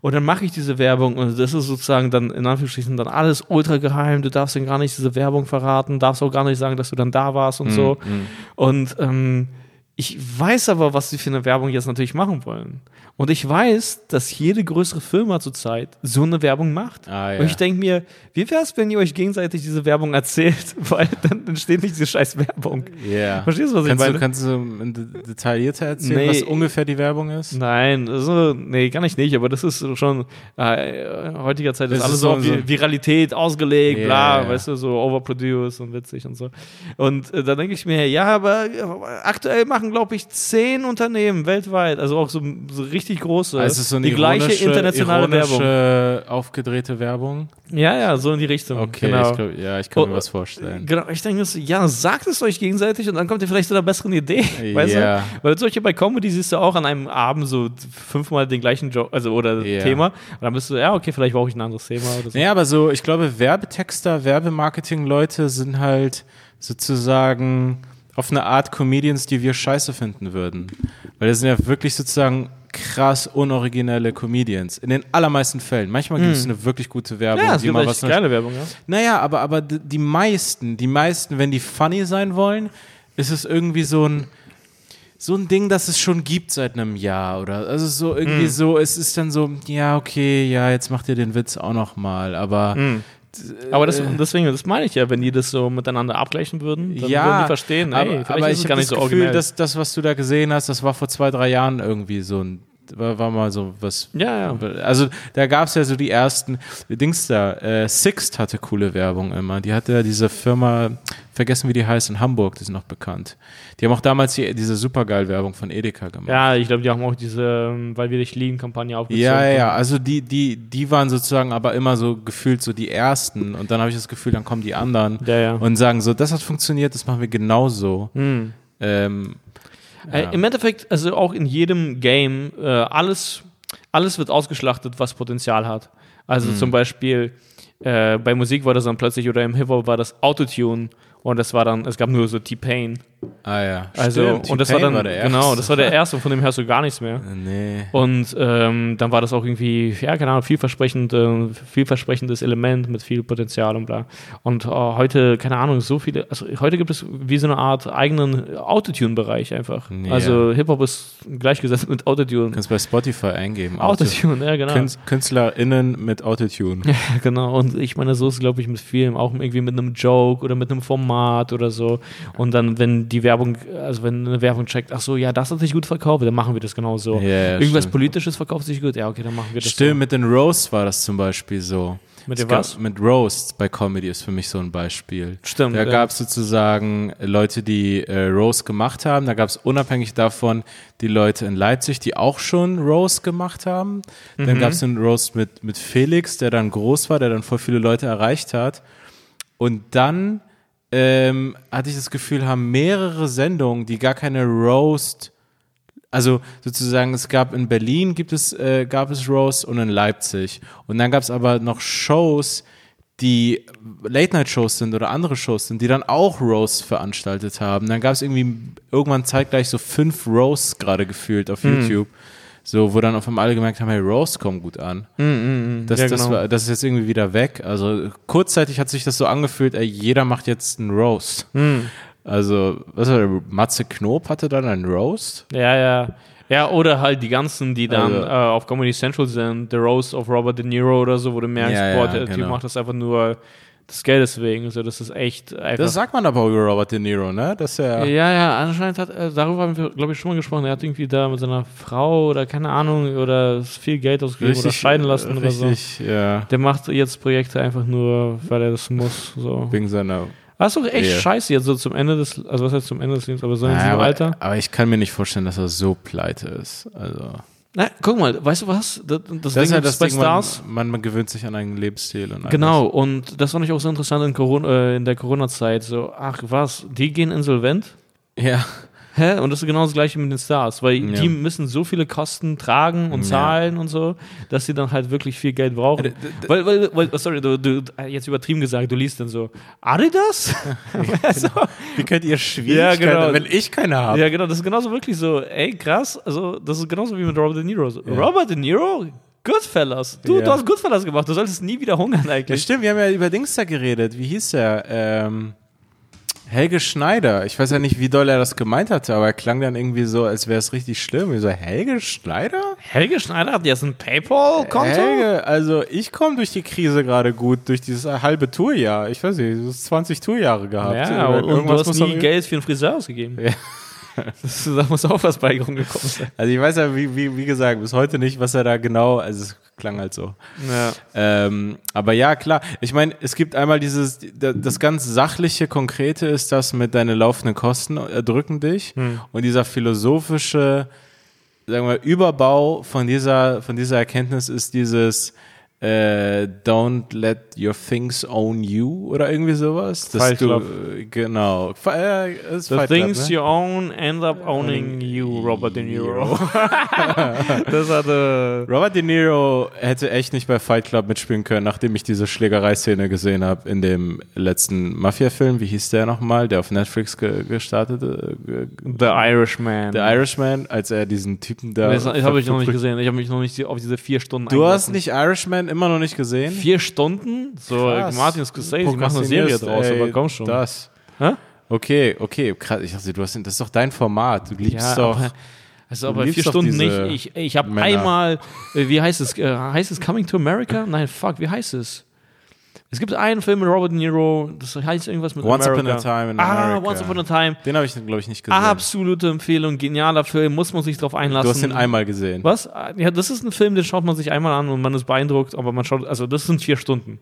Und dann mache ich diese Werbung und das ist sozusagen dann in Anführungsstrichen dann alles ultra geheim. Du darfst denen gar nicht diese Werbung verraten, darfst auch gar nicht sagen, dass du dann da warst und so. Mhm. Und ähm, ich weiß aber, was sie für eine Werbung jetzt natürlich machen wollen. Und ich weiß, dass jede größere Firma zurzeit so eine Werbung macht. Ah, ja. Und ich denke mir, wie wäre es, wenn ihr euch gegenseitig diese Werbung erzählt? Weil dann entsteht nicht diese scheiß Werbung. Ja. Verstehst du, was ich kannst meine? Du, kannst du detaillierter erzählen, Nee. was ungefähr die Werbung ist? Nein, also, nee, gar nicht nicht, aber das ist schon, äh, heutiger Zeit ist Das alles ist so so- auf Vi- Viralität ausgelegt, Ja, bla, ja. weißt du, so overproduced und witzig und so. Und äh, da denke ich mir, ja, aber äh, aktuell machen, glaube ich, zehn Unternehmen weltweit, also auch so, so richtig große, Also es ist so eine die gleiche internationale Werbung. aufgedrehte Werbung. Ja, ja, so in die Richtung. Okay, genau. ich glaub, ja, ich kann Oh, mir was vorstellen. Genau, ich denke, ja, sagt es euch gegenseitig und dann kommt ihr vielleicht zu einer besseren Idee. Weißt Ja. du? Weil solche bei Comedy siehst du auch an einem Abend so fünfmal den gleichen Joke, also oder Ja. Thema. Und dann bist du, ja, okay, vielleicht brauche ich ein anderes Thema oder so. Naja, aber so, ich glaube, Werbetexter, Werbemarketing-Leute sind halt sozusagen auf eine Art Comedians, die wir scheiße finden würden. Weil das sind ja wirklich sozusagen krass unoriginelle Comedians. In den allermeisten Fällen. Manchmal gibt es eine wirklich gute Werbung. Ja, es gibt echt was geile Werbung, ja. Naja, aber, aber die meisten, die meisten, wenn die funny sein wollen, ist es irgendwie so ein, so ein Ding, das es schon gibt seit einem Jahr oder also so irgendwie so, es ist dann so, ja, okay, ja, jetzt macht ihr den Witz auch noch mal, aber Aber das, deswegen, das meine ich ja, wenn die das so miteinander abgleichen würden, dann ja, würden die verstehen, ey, aber, vielleicht aber ist ich habe nicht das so Gefühl, dass das, was du da gesehen hast, das war vor zwei, drei Jahren irgendwie so ein, war, war mal so was. Ja, ja. Also da gab es ja so die ersten Dings da. Äh, Sixt hatte coole Werbung immer. Die hatte ja diese Firma, vergessen wie die heißt, in Hamburg, die ist noch bekannt. Die haben auch damals die, diese Supergeil-Werbung von Edeka gemacht. ja, ich glaube, die haben auch diese ähm, Weil wir dich lieben Kampagne aufgezogen. Ja, ja, ja, also die, die, die waren sozusagen aber immer so gefühlt so die ersten und dann habe ich das Gefühl, dann kommen die anderen Ja, ja. und sagen so, das hat funktioniert, das machen wir genauso. Hm. Ähm, Äh, Im Endeffekt, also auch in jedem Game, äh, alles, alles wird ausgeschlachtet, was Potenzial hat. Also Mhm. zum Beispiel äh, bei Musik war das dann plötzlich oder im Hip-Hop war das Autotune und das war dann, es gab nur so T-Pain. Ah ja, Also, Stimmt, und das war dann, der genau, das war der erste und von dem hörst du gar nichts mehr. Nee. Und ähm, dann war das auch irgendwie, ja, keine Ahnung, vielversprechend, äh, vielversprechendes Element mit viel Potenzial und bla. Und äh, heute, keine Ahnung, so viele, also heute gibt es wie so eine Art eigenen Autotune-Bereich einfach. Ja. Also Hip-Hop ist gleichgesetzt mit Autotune. Kannst bei Spotify eingeben. Autotune, ja, genau. Künst- KünstlerInnen mit Autotune. Ja, genau. Und ich meine, so ist es, glaube ich, mit vielen, auch irgendwie mit einem Joke oder mit einem Format oder so. Und dann, wenn die Werbung, also wenn eine Werbung checkt, ach so, ja, das hat sich gut verkauft, dann machen wir das genau so. Ja, Irgendwas stimmt. Politisches verkauft sich gut, ja, okay, dann machen wir das Stimmt, mit den Roasts war das zum Beispiel so. Mit dem was? Mit Roasts bei Comedy ist für mich so ein Beispiel. Stimmt, Da ja. gab es sozusagen Leute, die äh, Roast gemacht haben. Da gab es unabhängig davon die Leute in Leipzig, die auch schon Roast gemacht haben. Mhm. Dann gab es einen Roast mit, mit Felix, der dann groß war, der dann voll viele Leute erreicht hat. Und dann ähm, hatte ich das Gefühl, haben mehrere Sendungen, die gar keine Roast also sozusagen, es gab in Berlin gibt es, äh, gab es Roast und in Leipzig. Und dann gab es aber noch Shows, die Late-Night-Shows sind oder andere Shows sind, die dann auch Roasts veranstaltet haben. Dann gab es irgendwie irgendwann zeitgleich so fünf Roasts gerade gefühlt auf Hm. YouTube. So, wo dann auf einmal alle gemerkt haben, hey, Roasts kommen gut an. Das, Hm, Ja, das, genau. war, das ist jetzt irgendwie wieder weg. Also kurzzeitig hat sich das so angefühlt, ey, jeder macht jetzt einen Roast. Hm. Also, was war der? Matze Knob hatte dann einen Roast? Ja, ja. Ja, oder halt die ganzen, die dann Also- äh, auf Comedy Central sind, The Roast of Robert De Niro oder so, wo du merkst, Ja, boah, ja, der Typ genau. macht das einfach nur des Geldes wegen. So, das ist echt einfach. Das sagt man aber über Robert De Niro, ne? Dass er. ja, ja, anscheinend hat, äh, darüber haben wir, glaube ich, schon mal gesprochen. Er hat irgendwie da mit seiner Frau oder keine Ahnung oder viel Geld ausgegeben oder scheiden lassen oder so. richtig, ja. Der macht jetzt Projekte einfach nur, weil er das muss. So. Wegen seiner. Das ist doch echt Ehe. scheiße jetzt so zum Ende des, also was heißt zum Ende des Lebens, aber so in Naja, diesem aber, Alter. aber ich kann mir nicht vorstellen, dass er so pleite ist. Also. Na, guck mal, weißt du was? Das, das, Das Ding ist ja ist das bei Ding, Stars. man, man, gewöhnt sich an einen Lebensstil. Und Genau, und das fand ich auch so interessant in, Corona, äh, in der Corona-Zeit. So, ach was, die gehen insolvent? Ja. Hä? Und das ist genau das gleiche mit den Stars, weil Ja. die müssen so viele Kosten tragen und Ja. zahlen und so, dass sie dann halt wirklich viel Geld brauchen. Äh, weil, weil, weil, oh, sorry, du, du, jetzt übertrieben gesagt, du liest dann so, Adidas? so, Wie könnt ihr Schwierigkeiten, Ja, genau. wenn ich keine habe? ja, genau, das ist genauso wirklich so, ey, krass, also das ist genauso wie mit Robert De Niro. Robert De Niro? Goodfellas. Du, Ja. du hast Goodfellas gemacht, du solltest nie wieder hungern Ja, eigentlich. stimmt, wir haben ja über Dings da geredet. Wie hieß er? Ähm, Helge Schneider. Ich weiß ja nicht, wie doll er das gemeint hatte, aber er klang dann irgendwie so, als wäre es richtig schlimm. Ich so, Helge Schneider? Helge Schneider hat jetzt ein PayPal-Konto? Helge, also ich komme durch die Krise gerade gut, durch dieses halbe Tourjahr. Ich weiß nicht, du hast 20 Tourjahre gehabt. Ja, und, und du Irgendwas hast nie Geld für einen Friseur ausgegeben. Ja. Das, da muss auch was bei rumgekommen sein. Also ich weiß ja, wie, wie, wie gesagt, bis heute nicht, was er da genau, also es klang halt so. Ja. Ähm, aber ja, klar. Ich meine, es gibt einmal dieses, da- das ganz sachliche, konkrete ist das mit deine laufenden Kosten erdrücken dich. Und dieser philosophische, sagen wir, Überbau von dieser, von dieser Erkenntnis ist dieses äh, Don't let your things own you oder irgendwie sowas. Dass Fight du, Club. genau. Äh, The Fight Club, things ne? you own end up owning you, Robert De Niro. das hatte. Robert De Niro hätte echt nicht bei Fight Club mitspielen können, nachdem ich diese Schlägerei-Szene gesehen habe in dem letzten Mafia-Film. Wie hieß der nochmal, der auf Netflix ge gestartet äh, The Irishman. The Irishman, als er diesen Typen da. das habe ich noch nicht gesehen. Ich habe mich noch nicht auf diese vier Stunden Du hast nicht Irishman immer noch nicht gesehen? Vier Stunden? So, Krass. Martin Scorsese, die machen eine Serie draus, ey, aber komm schon. Das. Hä? Okay, okay, krass. Ich dachte, du hast, das ist doch dein Format. Du liebst Ja, doch. aber, also aber vier Stunden nicht. Ich, ich habe einmal, äh, wie heißt es? Äh, heißt es Coming to America? Nein, fuck, wie heißt es? Es gibt einen Film mit Robert De Niro, das heißt irgendwas mit Once America. Upon a Time in ah, America. Once Upon a Time. Den habe ich, glaube ich, nicht gesehen. Absolute Empfehlung, genialer Film, muss man sich drauf einlassen. du hast den einmal gesehen. Was? Ja, das ist ein Film, den schaut man sich einmal an und man ist beeindruckt, aber man schaut, also das sind vier Stunden.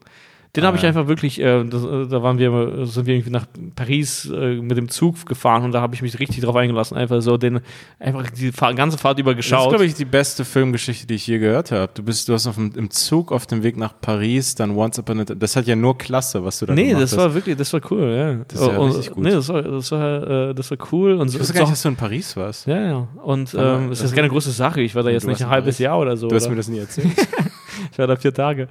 Den habe ich ja. einfach wirklich, äh, das, äh, da waren wir, sind wir irgendwie nach Paris äh, mit dem Zug gefahren und da habe ich mich richtig drauf eingelassen, einfach so den, einfach die ganze Fahrt über Das ist, geschaut. glaube ich, die beste Filmgeschichte, die ich je gehört habe. Du bist, du hast auf dem, im Zug auf dem Weg nach Paris, dann Once Upon a Time. Das hat ja nur Klasse, was du da nee, gemacht das hast. war wirklich, das war cool, ja. Das ist ja und, richtig gut. Nee, das war, das war, äh, das war cool und so. ich wusste gar nicht, dass du in Paris warst. ja, ja. Und ähm, es das ist keine große Sache. Ich war da jetzt nicht ein in halbes. Jahr oder so. Du hast oder? mir das nie erzählt. Ich war da vier Tage.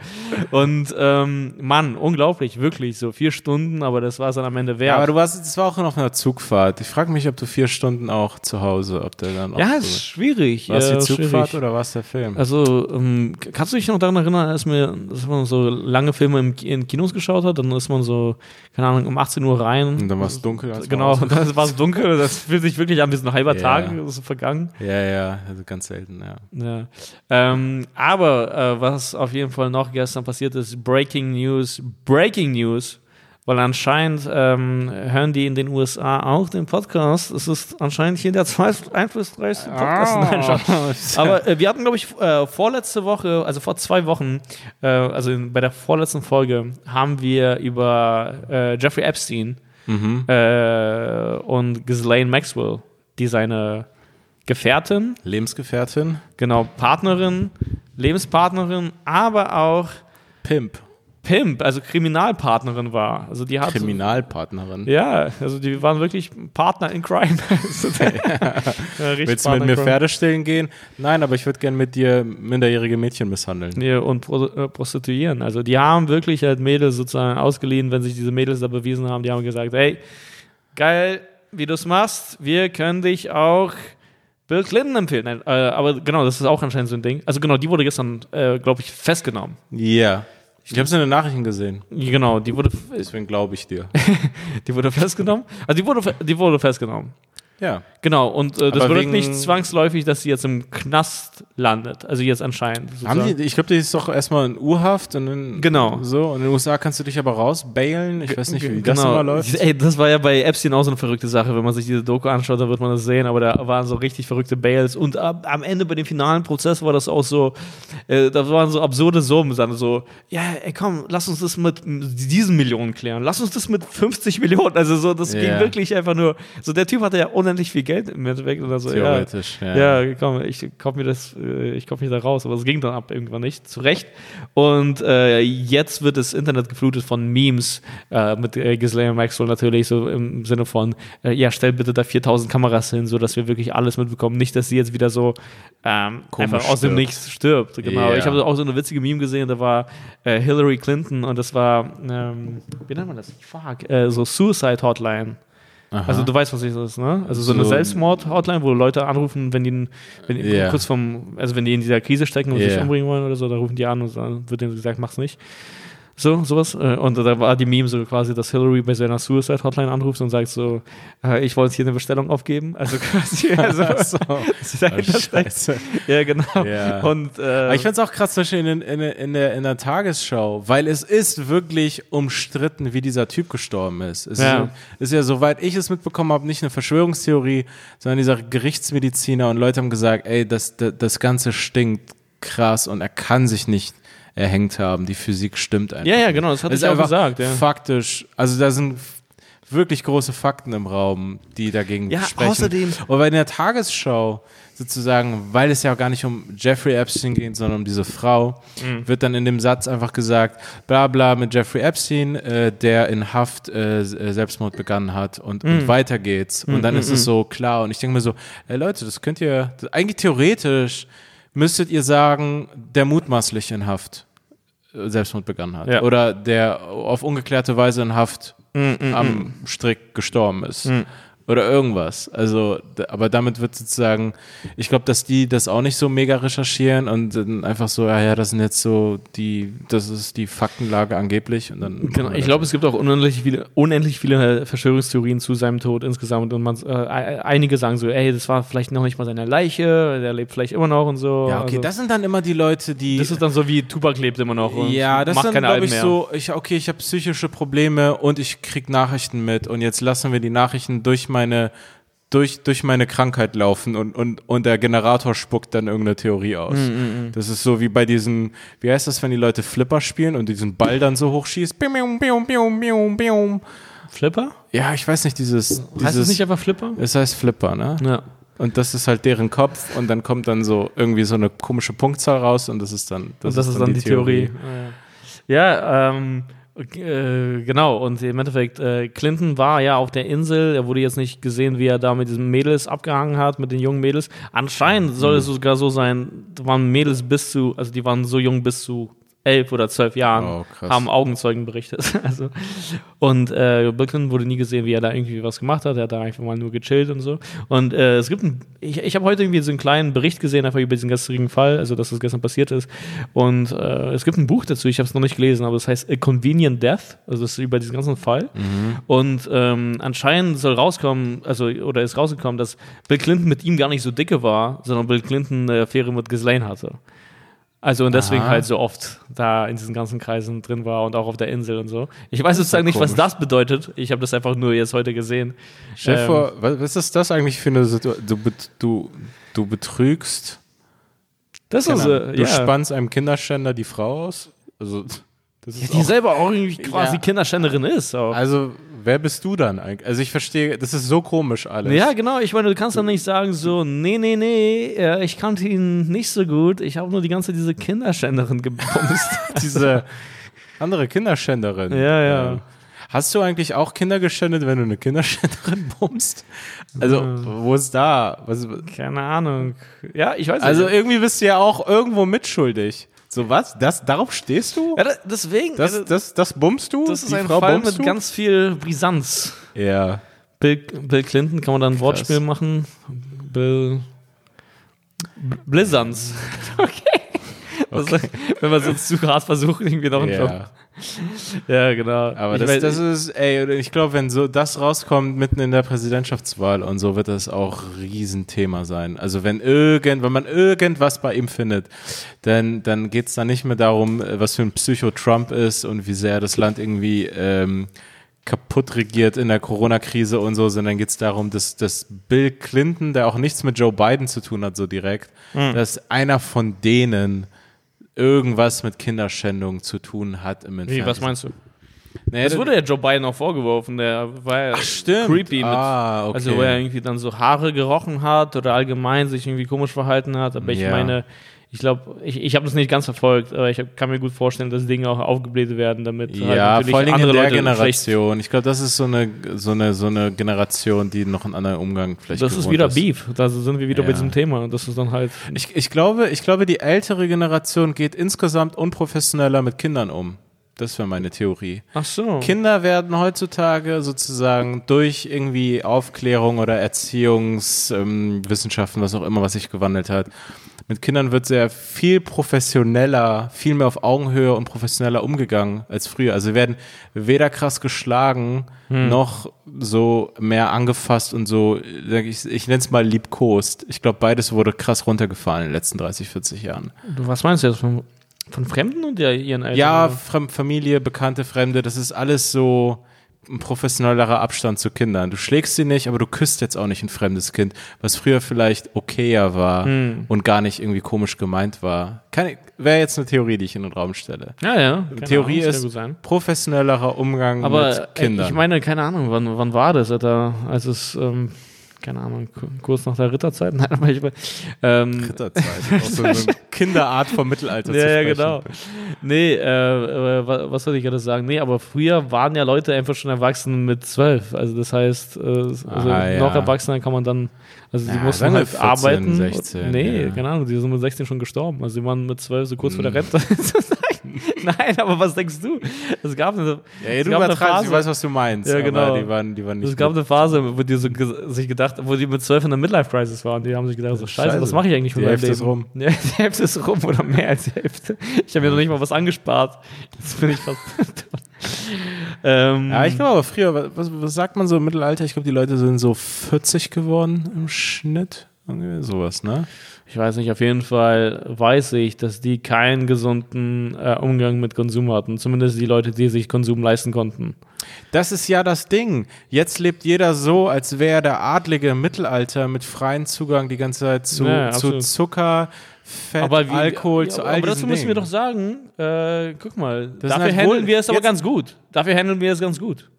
Und ähm, Mann, unglaublich, wirklich. So vier Stunden, aber das war es dann am Ende ja, wert. aber du warst, das war auch noch einer Zugfahrt. Ich frage mich, ob du vier Stunden auch zu Hause, ob der dann auch. Ja, so- ist schwierig. war es äh, die Zugfahrt schwierig. oder war es der Film? Also, ähm, kannst du dich noch daran erinnern, als, mir, dass man so lange Filme im, in Kinos geschaut hat? Dann ist man so, keine Ahnung, um 18 Uhr rein. Und dann war es dunkel. Genau, dann war es dunkel. Das fühlt sich wirklich an wie so ein halber Ja. Tag ist vergangen. Ja, ja, also ganz selten, ja. Ja. Ähm, aber äh, was auf jeden Fall noch gestern passiert ist, Breaking News, Breaking News, weil anscheinend ähm, hören die in den USA auch den Podcast. Es ist anscheinend hier der einflussreichste Podcast. Nein, Spaß. Aber äh, wir hatten, glaube ich, äh, vorletzte Woche, also vor zwei Wochen, äh, also in, bei der vorletzten Folge, haben wir über äh, Jeffrey Epstein äh, und Ghislaine Maxwell, die seine Gefährtin, Lebensgefährtin, genau, Partnerin, Lebenspartnerin, aber auch Pimp. Pimp, also Kriminalpartnerin war. Also die hat Kriminalpartnerin. ja, also die waren wirklich Partner in Crime. Also ja, Willst du mit mir. Pferde stillen gehen? Nein, aber ich würde gern mit dir minderjährige Mädchen misshandeln. Nee, und äh, prostituieren. Also die haben wirklich halt Mädels sozusagen ausgeliehen, wenn sich diese Mädels da bewiesen haben, die haben gesagt, hey, geil, wie du es machst, wir können dich auch Bill Clinton empfehlen. Nein, äh, aber genau, das ist auch anscheinend so ein Ding. Also genau, die wurde gestern, äh, glaube ich, festgenommen. Ja. Ich habe es in den Nachrichten gesehen. Genau, die wurde, Deswegen glaube ich dir. die wurde festgenommen. Also die wurde, die wurde festgenommen. Ja. Genau, und äh, das bedeutet nicht zwangsläufig, dass sie jetzt im Knast landet. Also jetzt anscheinend. Haben die, ich glaube, die ist doch erstmal in U-Haft und dann Genau. so. Und in den USA kannst du dich aber rausbailen. Ich weiß nicht, wie das Genau. immer läuft. Ey, das war ja bei Epstein auch so eine verrückte Sache. Wenn man sich diese Doku anschaut, dann wird man das sehen. Aber da waren so richtig verrückte Bails. Und ab, am Ende bei dem finalen Prozess war das auch so, äh, da waren so absurde Summen. Dann so, ja, ey, komm, lass uns das mit diesen Millionen klären. Lass uns das mit 50 Millionen. Also so, das ging Ja. wirklich einfach nur, so der Typ hatte ja unendlich viel Geld im Endeffekt. Oder so, Theoretisch, ja. ja. Ja, komm, ich kauf mir das, äh, ich kauf mich da raus, aber es ging dann ab irgendwann nicht, zu Recht. Und äh, jetzt wird das Internet geflutet von Memes äh, mit äh, Ghislaine Maxwell natürlich, so im Sinne von, äh, ja, stell bitte da 4000 Kameras hin, so dass wir wirklich alles mitbekommen. Nicht, dass sie jetzt wieder so ähm, einfach aus dem. Nichts stirbt. Genau. Ja. Ich habe auch so eine witzige Meme gesehen, da war äh, Hillary Clinton und das war, ähm, wie nennt man das? Fuck, äh, so Suicide Hotline. Aha. Also du weißt, was das ist, ne? Also so eine So- Selbstmord-Hotline, wo Leute anrufen, wenn die, wenn die Ja. kurz vom, also wenn die in dieser Krise stecken und Ja. sich umbringen wollen oder so, da rufen die an und dann wird denen gesagt, mach's nicht. So, sowas. Äh, Und da war die Meme so quasi, dass Hillary bei seiner Suicide-Hotline anruft und sagt so, äh, ich wollte hier eine Bestellung aufgeben. Also quasi, also, so. Oh. Ja, genau. Ja. Und äh, ich find's auch krass, zum Beispiel in, in, in, der, in der Tagesschau, weil es ist wirklich umstritten, wie dieser Typ gestorben ist. Es Ja. ist, ist ja, soweit ich es mitbekommen habe, nicht eine Verschwörungstheorie, sondern dieser Gerichtsmediziner und Leute haben gesagt, ey, das, das, das Ganze stinkt krass und er kann sich nicht erhängt haben. Die Physik stimmt einfach. ja, ja, genau, das Das ich auch gesagt. Ja. faktisch, also da sind wirklich große Fakten im Raum, die dagegen Ja, sprechen. außerdem- Und bei der Tagesschau sozusagen, weil es ja auch gar nicht um Jeffrey Epstein geht, sondern um diese Frau, Mhm. wird dann in dem Satz einfach gesagt, bla bla mit Jeffrey Epstein, äh, der in Haft äh, äh, Selbstmord begangen hat und, Mhm. und weiter geht's. Und dann ist es so klar. Und ich denke mir so, ey Leute, das könnt ihr, das, eigentlich theoretisch müsstet ihr sagen, der mutmaßlich in Haft äh, Selbstmord begangen hat. Ja. Oder der auf ungeklärte Weise in Haft Mm, am Strick gestorben ist. Oder irgendwas. Also, aber damit wird sozusagen, ich glaube, dass die das auch nicht so mega recherchieren und dann einfach so, ja, ja, das sind jetzt so die, das ist die Faktenlage angeblich und dann. Genau, ich glaube, es gibt auch unendlich viele, unendlich viele Verschwörungstheorien zu seinem Tod insgesamt und man, äh, einige sagen so, ey, das war vielleicht noch nicht mal seine Leiche, der lebt vielleicht immer noch und so. Ja, okay, also, das sind dann immer die Leute, die. das ist dann so wie Tupac lebt immer noch und ja, das macht ist dann, keine glaube Alben ich, mehr. so, ich, okay, ich habe psychische Probleme und ich krieg Nachrichten mit und jetzt lassen wir die Nachrichten durch meine, durch, durch meine Krankheit laufen und, und, und der Generator spuckt dann irgendeine Theorie aus. Mm, Das ist so wie bei diesen, wie heißt das, wenn die Leute Flipper spielen und diesen Ball dann so hochschießt? Flipper? Ja, ich weiß nicht, dieses, dieses heißt es nicht einfach Flipper? es heißt Flipper, ne? Ja. Und das ist halt deren Kopf und dann kommt dann so irgendwie so eine komische Punktzahl raus und das ist dann, Das, und das ist dann die Theorie. Ja, ähm, äh, genau. Und im Endeffekt, äh, Clinton war ja auf der Insel. Er wurde jetzt nicht gesehen, wie er da mit diesen Mädels abgehangen hat, mit den jungen Mädels. Anscheinend soll es sogar so sein, da waren Mädels bis zu, also die waren so jung bis zu elf oder zwölf Jahren, Oh, haben Augenzeugen berichtet. also, und äh, Bill Clinton wurde nie gesehen, wie er da irgendwie was gemacht hat. Er hat da einfach mal nur gechillt und so. Und äh, es gibt ein, ich, ich habe heute irgendwie so einen kleinen Bericht gesehen, einfach über diesen gestrigen Fall, also dass das gestern passiert ist. Und äh, es gibt ein Buch dazu, ich habe es noch nicht gelesen, aber es heißt A Convenient Death, also das ist über diesen ganzen Fall. Und ähm, anscheinend soll rauskommen, also oder ist rausgekommen, dass Bill Clinton mit ihm gar nicht so dicke war, sondern Bill Clinton eine Affäre mit Ghislaine hatte. Also und deswegen Aha. halt so oft da in diesen ganzen Kreisen drin war und auch auf der Insel und so. Ich weiß sozusagen nicht, was das bedeutet. Ich habe das einfach nur jetzt heute gesehen. Stell Ähm, vor, was, ist das eigentlich für eine Situation? Du, du, du betrügst, Das ist Keine äh, du ja. spannst einem Kinderschänder die Frau aus? Also, das ist die auch, selber auch irgendwie quasi Ja. Kinderschänderin ist. Auch. also, wer bist du dann eigentlich? Also, ich verstehe, das ist so komisch alles. Ja, genau. Ich meine, du kannst dann nicht sagen so, nee, nee, nee, äh, ich kannte ihn nicht so gut. Ich habe nur die ganze Zeit diese Kinderschänderin gebumst. Diese, Andere Kinderschänderin. Ja, ja. Hast du eigentlich auch Kinder geschändet, wenn du eine Kinderschänderin bummst? Also, wo ist da? Was, Keine Ahnung. Ja, ich weiß also nicht. irgendwie bist du ja auch irgendwo mitschuldig. So was? Das, darauf stehst du? Ja, da- deswegen, Das, also, das, das bummst du? das ist Die ein Frau Fall mit du? ganz viel Brisanz. Ja. Bill, Bill Clinton, kann man da ein Wortspiel machen? Bill. B- Blizzanz. okay. Das, wenn es uns zu hart versuchen, irgendwie noch einen Job. ja. Ja, genau. Aber Ich das, weiß- das ist, ey, ich glaube, wenn so das rauskommt mitten in der Präsidentschaftswahl und so, wird das auch Riesenthema sein. Also wenn irgend, wenn man irgendwas bei ihm findet, dann, dann geht's da nicht mehr darum, äh, was für ein Psycho-Trump ist und wie sehr das Land irgendwie ähm, kaputt regiert in der Corona-Krise und so, sondern geht's darum, dass, dass Bill Clinton, der auch nichts mit Joe Biden zu tun hat, so direkt, dass einer von denen irgendwas mit Kinderschändung zu tun hat im Wie, was meinst du? Nee, Das wurde ja Joe Biden auch vorgeworfen, der war ja stimmt. creepy mit, Ah, okay. also wo er irgendwie dann so Haare gerochen hat oder allgemein sich irgendwie komisch verhalten hat, aber ich Ja. meine, ich glaube, ich, ich habe das nicht ganz verfolgt, aber ich hab, kann mir gut vorstellen, dass Dinge auch aufgebläht werden, damit halt Ja, natürlich vor allen Dingen in der Leute Generation. Ich glaube, das ist so eine, so, eine, so eine Generation, die noch einen anderen Umgang vielleicht Das ist wieder Beef, da sind wir wieder bei Ja. diesem Thema und das ist dann halt Ich, ich, glaube, ich glaube, die ältere Generation geht insgesamt unprofessioneller mit Kindern um. Das wäre meine Theorie. Ach so. Kinder werden heutzutage sozusagen durch irgendwie Aufklärung oder Erziehungswissenschaften, ähm, was auch immer, was sich gewandelt hat. Mit Kindern wird sehr viel professioneller, viel mehr auf Augenhöhe und professioneller umgegangen als früher. Also sie werden weder krass geschlagen, noch so mehr angefasst und so, ich, ich nenne es mal liebkost. Ich glaube, beides wurde krass runtergefallen in den letzten 30, 40 Jahren. Du, was meinst du jetzt von, von Fremden und ihren Eltern? Ja? Fram Familie, Bekannte, Fremde, das ist alles so ein professionellerer Abstand zu Kindern. Du schlägst sie nicht, aber du küsst jetzt auch nicht ein fremdes Kind, was früher vielleicht okayer war Hm. und gar nicht irgendwie komisch gemeint war. Wäre jetzt eine Theorie, die ich in den Raum stelle. ja, ja. Theorie Ahnung, ist professionellerer Umgang Aber mit äh, Kindern. ich meine, keine Ahnung, wann, wann war das, Alter, als es, ähm, keine Ahnung, ku- kurz nach der Ritterzeit? Nein, aber ich, ähm, Ritterzeit. auch so eine Kinderart vom Mittelalter ja, ja, genau. Nee, äh, äh, wa- was soll ich gerade sagen? Nee, aber früher waren ja Leute einfach schon erwachsen mit zwölf. Also das heißt, äh, also Ah, ja. noch Erwachsener kann man dann, also sie Ja, mussten halt 14, arbeiten. 16, nee, ja. keine Ahnung, die sind mit 16 schon gestorben. Also sie waren mit zwölf so kurz vor der Hm. Rente. Nein, aber was denkst du? Es gab eine, Ja, es du gab eine übertreibst, ich Phase, weiß, was du meinst. Ja, genau. Die waren, die waren nicht es gab gut. eine Phase, wo die so sich gedacht, wo die mit zwölf in der Midlife-Crisis waren. Die haben sich gedacht, so scheiße, Scheiße. was mache ich eigentlich mit Die meinem Hälfte Leben? ist rum. Ja, die Hälfte ist rum oder mehr als die Hälfte. Ich habe mir noch nicht mal was angespart. Jetzt bin ich fast ähm, Ja, ich glaube aber früher, was, was sagt man so im Mittelalter? Ich glaube, die Leute sind so 40 geworden im Schnitt. Sowas, ne? ich weiß nicht, auf jeden Fall weiß ich, dass die keinen gesunden äh, Umgang mit Konsum hatten. Zumindest die Leute, die sich Konsum leisten konnten. Das ist ja das Ding. Jetzt lebt jeder so, als wäre der Adlige im Mittelalter mit freiem Zugang die ganze Zeit zu, Ja, zu. Zucker, Fett, wie- Alkohol, ja, zu aber all Aber dazu müssen wir Dingen. doch sagen, äh, guck mal, Das dafür halt handeln wohl- wir es aber ganz gut. Dafür handeln wir es ganz gut.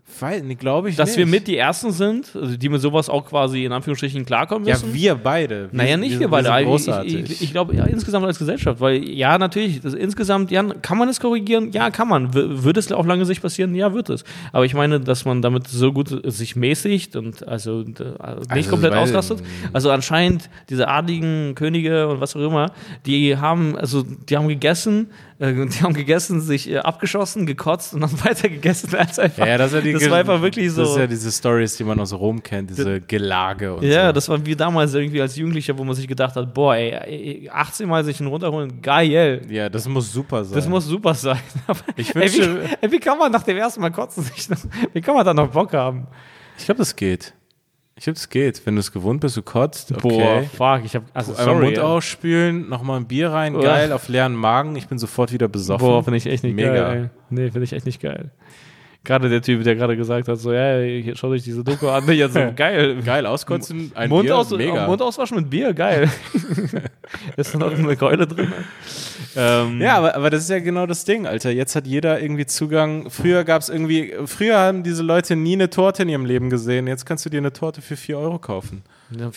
Glaube ich Dass nicht. wir mit die Ersten sind, also die mit sowas auch quasi in Anführungsstrichen klarkommen Ja, müssen. wir beide. Wir, Naja, nicht wir, beide. sind Ich, großartig. ich, ich, ich glaube, ja, insgesamt als Gesellschaft, weil ja, natürlich, das, insgesamt, ja, kann man es korrigieren? Ja, kann man. W wird es auf lange Sicht passieren? Ja, wird es. Aber ich meine, dass man damit so gut sich mäßigt und also äh, nicht Also, komplett ausrastet. Also anscheinend diese adligen Könige und was auch immer, die haben, also die haben gegessen, äh, die haben gegessen, sich äh, abgeschossen, gekotzt und dann weiter gegessen als einfach. ja, das, ja die das war einfach wirklich so. Das ist ja diese Stories, die man aus Rom kennt, diese Gelage und Ja, so. das war wie damals irgendwie als Jugendlicher, wo man sich gedacht hat, boah, ey, ey 18 Mal sich einen runterholen, geil. ja, das muss super sein. Das muss super sein. Ich ey, wie, wünsche- ey, wie kann man nach dem ersten Mal kotzen sich noch, wie kann man da noch Bock haben? ich glaube, das geht. Ich glaube, das geht. Wenn du es gewohnt bist, du kotzt, okay. Boah, fuck, ich hab, also Einmal sorry. Mund ja. ausspülen, nochmal ein Bier rein, Uah. geil, auf leeren Magen. Ich bin sofort wieder besoffen. Boah, finde ich echt nicht Mega. geil. Nee, finde ich echt nicht geil. Gerade der Typ, der gerade gesagt hat, so, ja, hier, schaut euch diese Doku an, jetzt so, geil. Geil, auskotzen, ein Mund, Bier, aus, mega. Mund auswaschen mit Bier, geil. ist da noch eine Keule drin? Ähm, Ja, aber, aber das ist ja genau das Ding, Alter. Jetzt hat jeder irgendwie Zugang. Früher gab es irgendwie, früher haben diese Leute nie eine Torte in ihrem Leben gesehen. Jetzt kannst du dir eine Torte für 4 Euro kaufen.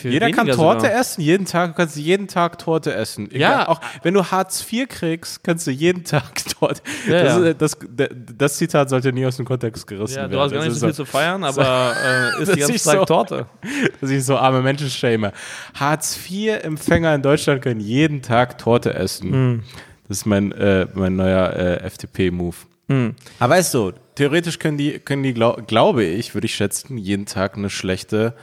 Jeder kann Torte sogar. essen, jeden Tag. Du kannst jeden Tag Torte essen. Egal, Ja. Auch wenn du Hartz IV kriegst, kannst du jeden Tag Torte. Ja, das, ja. das, das, das Zitat sollte nie aus dem Kontext gerissen Ja, werden. du hast gar nicht so viel zu feiern, aber äh, ist die ganze Zeit so- Torte. dass ich so arme Menschen schäme. Hartz-IV-Empfänger in Deutschland können jeden Tag Torte essen. Hm. Das ist mein, äh, mein neuer äh, FDP-Move. Hm. Aber weißt du, theoretisch können die, können die glaub, glaube ich, würde ich schätzen, jeden Tag eine schlechte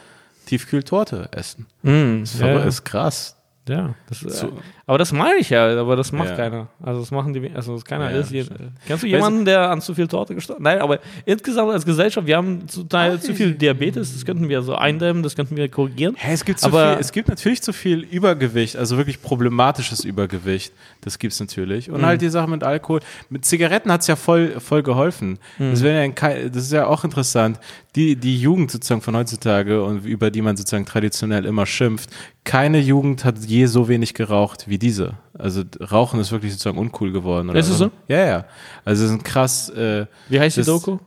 Tiefkühltorte essen. Das ist, ja, ja. ist krass. Ja, das, äh, So. Aber das meine ich ja, aber das macht Ja. keiner. Also das machen die, also das keiner Ja, ist. Je, kennst du Weißt jemanden, der an zu viel Torte gestorben Nein, aber insgesamt als Gesellschaft, wir haben zum Teil zu viel Diabetes, das könnten wir so eindämmen, das könnten wir korrigieren. Hey, es gibt zu Aber- viel, es gibt natürlich zu viel Übergewicht, also wirklich problematisches Übergewicht. Das gibt's natürlich. Mhm. Und halt die Sache mit Alkohol. Mit Zigaretten hat's ja voll, voll geholfen. Mhm. Das, wäre ja das ist ja auch interessant. Die, die Jugend sozusagen von heutzutage und über die man sozusagen traditionell immer schimpft. Keine Jugend hat je so wenig geraucht wie diese. Also Rauchen ist wirklich sozusagen uncool geworden. Oder Ist es so? Ja, ja. Also es ist ein krass, äh, Wie heißt die Doku?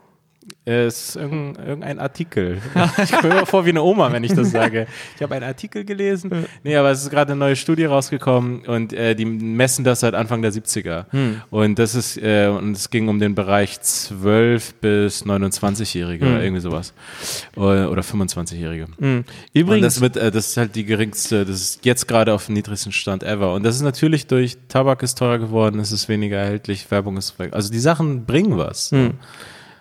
Es ist irgendein, irgendein Artikel. Ich komme mir vor wie eine Oma, wenn ich das sage. Ich habe einen Artikel gelesen. Nee, aber es ist gerade eine neue Studie rausgekommen und äh, die messen das seit Anfang der 70er. Und das ist, äh, und es ging um den Bereich 12 bis 29-Jährige oder irgendwie sowas. Oder, oder 25-Jährige. Und Übrigens, das, wird, äh, das ist halt die geringste, das ist jetzt gerade auf dem niedrigsten Stand ever. Und das ist natürlich durch Tabak ist teurer geworden, es ist weniger erhältlich, Werbung ist, also die Sachen bringen was.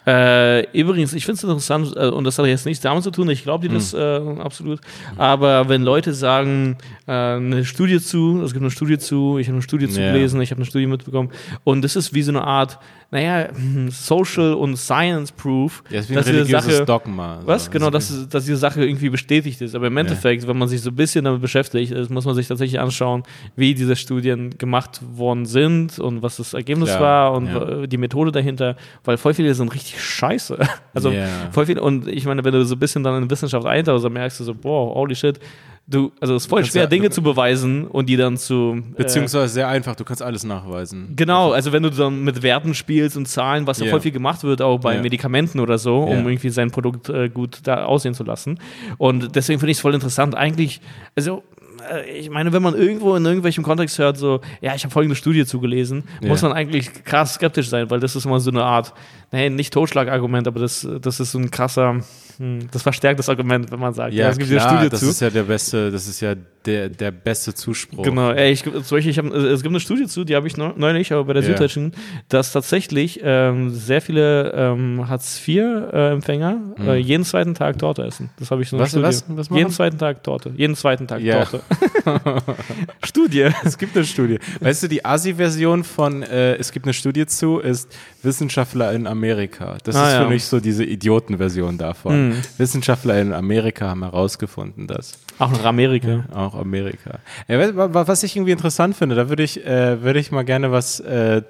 Äh, übrigens, ich finde es interessant, äh, und das hat jetzt nichts damit zu tun, ich glaube dir das Hm. äh, absolut, aber wenn Leute sagen, äh, eine Studie zu, es gibt eine Studie zu, ich habe eine Studie zu gelesen, ich habe eine Studie mitbekommen, und das ist wie so eine Art, naja, Social und Science Proof, Ja, ist wie ein dass diese Sache, Dogma. so. was? Genau, Das dass, dass diese Sache irgendwie bestätigt ist. Aber im Endeffekt, wenn man sich so ein bisschen damit beschäftigt, ist, muss man sich tatsächlich anschauen, wie diese Studien gemacht worden sind und was das Ergebnis Klar, war und ja. die Methode dahinter, weil voll viele sind richtig scheiße. Also Ja. voll viele, und ich meine, wenn du so ein bisschen dann in Wissenschaft eintauchst, dann merkst du so, boah, holy shit, du, also es ist voll schwer, ja- Dinge zu beweisen und die dann zu. äh, Beziehungsweise sehr einfach, du kannst alles nachweisen. Genau, also wenn du dann mit Werten spielst und Zahlen, was ja Ja. voll viel gemacht wird, auch bei Ja. Medikamenten oder so, um Ja. irgendwie sein Produkt äh, gut da aussehen zu lassen. Und deswegen finde ich es voll interessant. Eigentlich, also äh, ich meine, wenn man irgendwo in irgendwelchem Kontext hört, so, ja, ich habe folgende Studie zugelesen, Ja. muss man eigentlich krass skeptisch sein, weil das ist immer so eine Art, nee, nicht Totschlagargument, aber das, das ist so ein krasser, hm, das verstärkt das Argument, wenn man sagt, ja, Ja, es gibt klar, eine Studie das zu. ist ja der beste, das ist ja der, der beste Zuspruch. Genau, ey, ich, zum Beispiel, ich hab, es gibt eine Studie zu, die habe ich neu- neulich, aber bei der Ja. Süddeutschen, dass tatsächlich ähm, sehr viele ähm, Hartz-IV-Empfänger äh, jeden zweiten Tag Torte essen. Das habe ich so eine Was- Studie. was- was jeden zweiten Tag Torte. Jeden zweiten Tag Ja. Torte. Studie. Es gibt eine Studie. Weißt du, die Asi-Version von äh, Es gibt eine Studie zu ist Wissenschaftler in Amerika. Das Ah, ist ja. für mich so diese Idioten-Version davon. Wissenschaftler in Amerika haben herausgefunden, dass Auch nach Amerika. auch Amerika. Ja, wa- wa- was ich irgendwie interessant finde, da würde ich, äh, würde ich mal gerne was äh,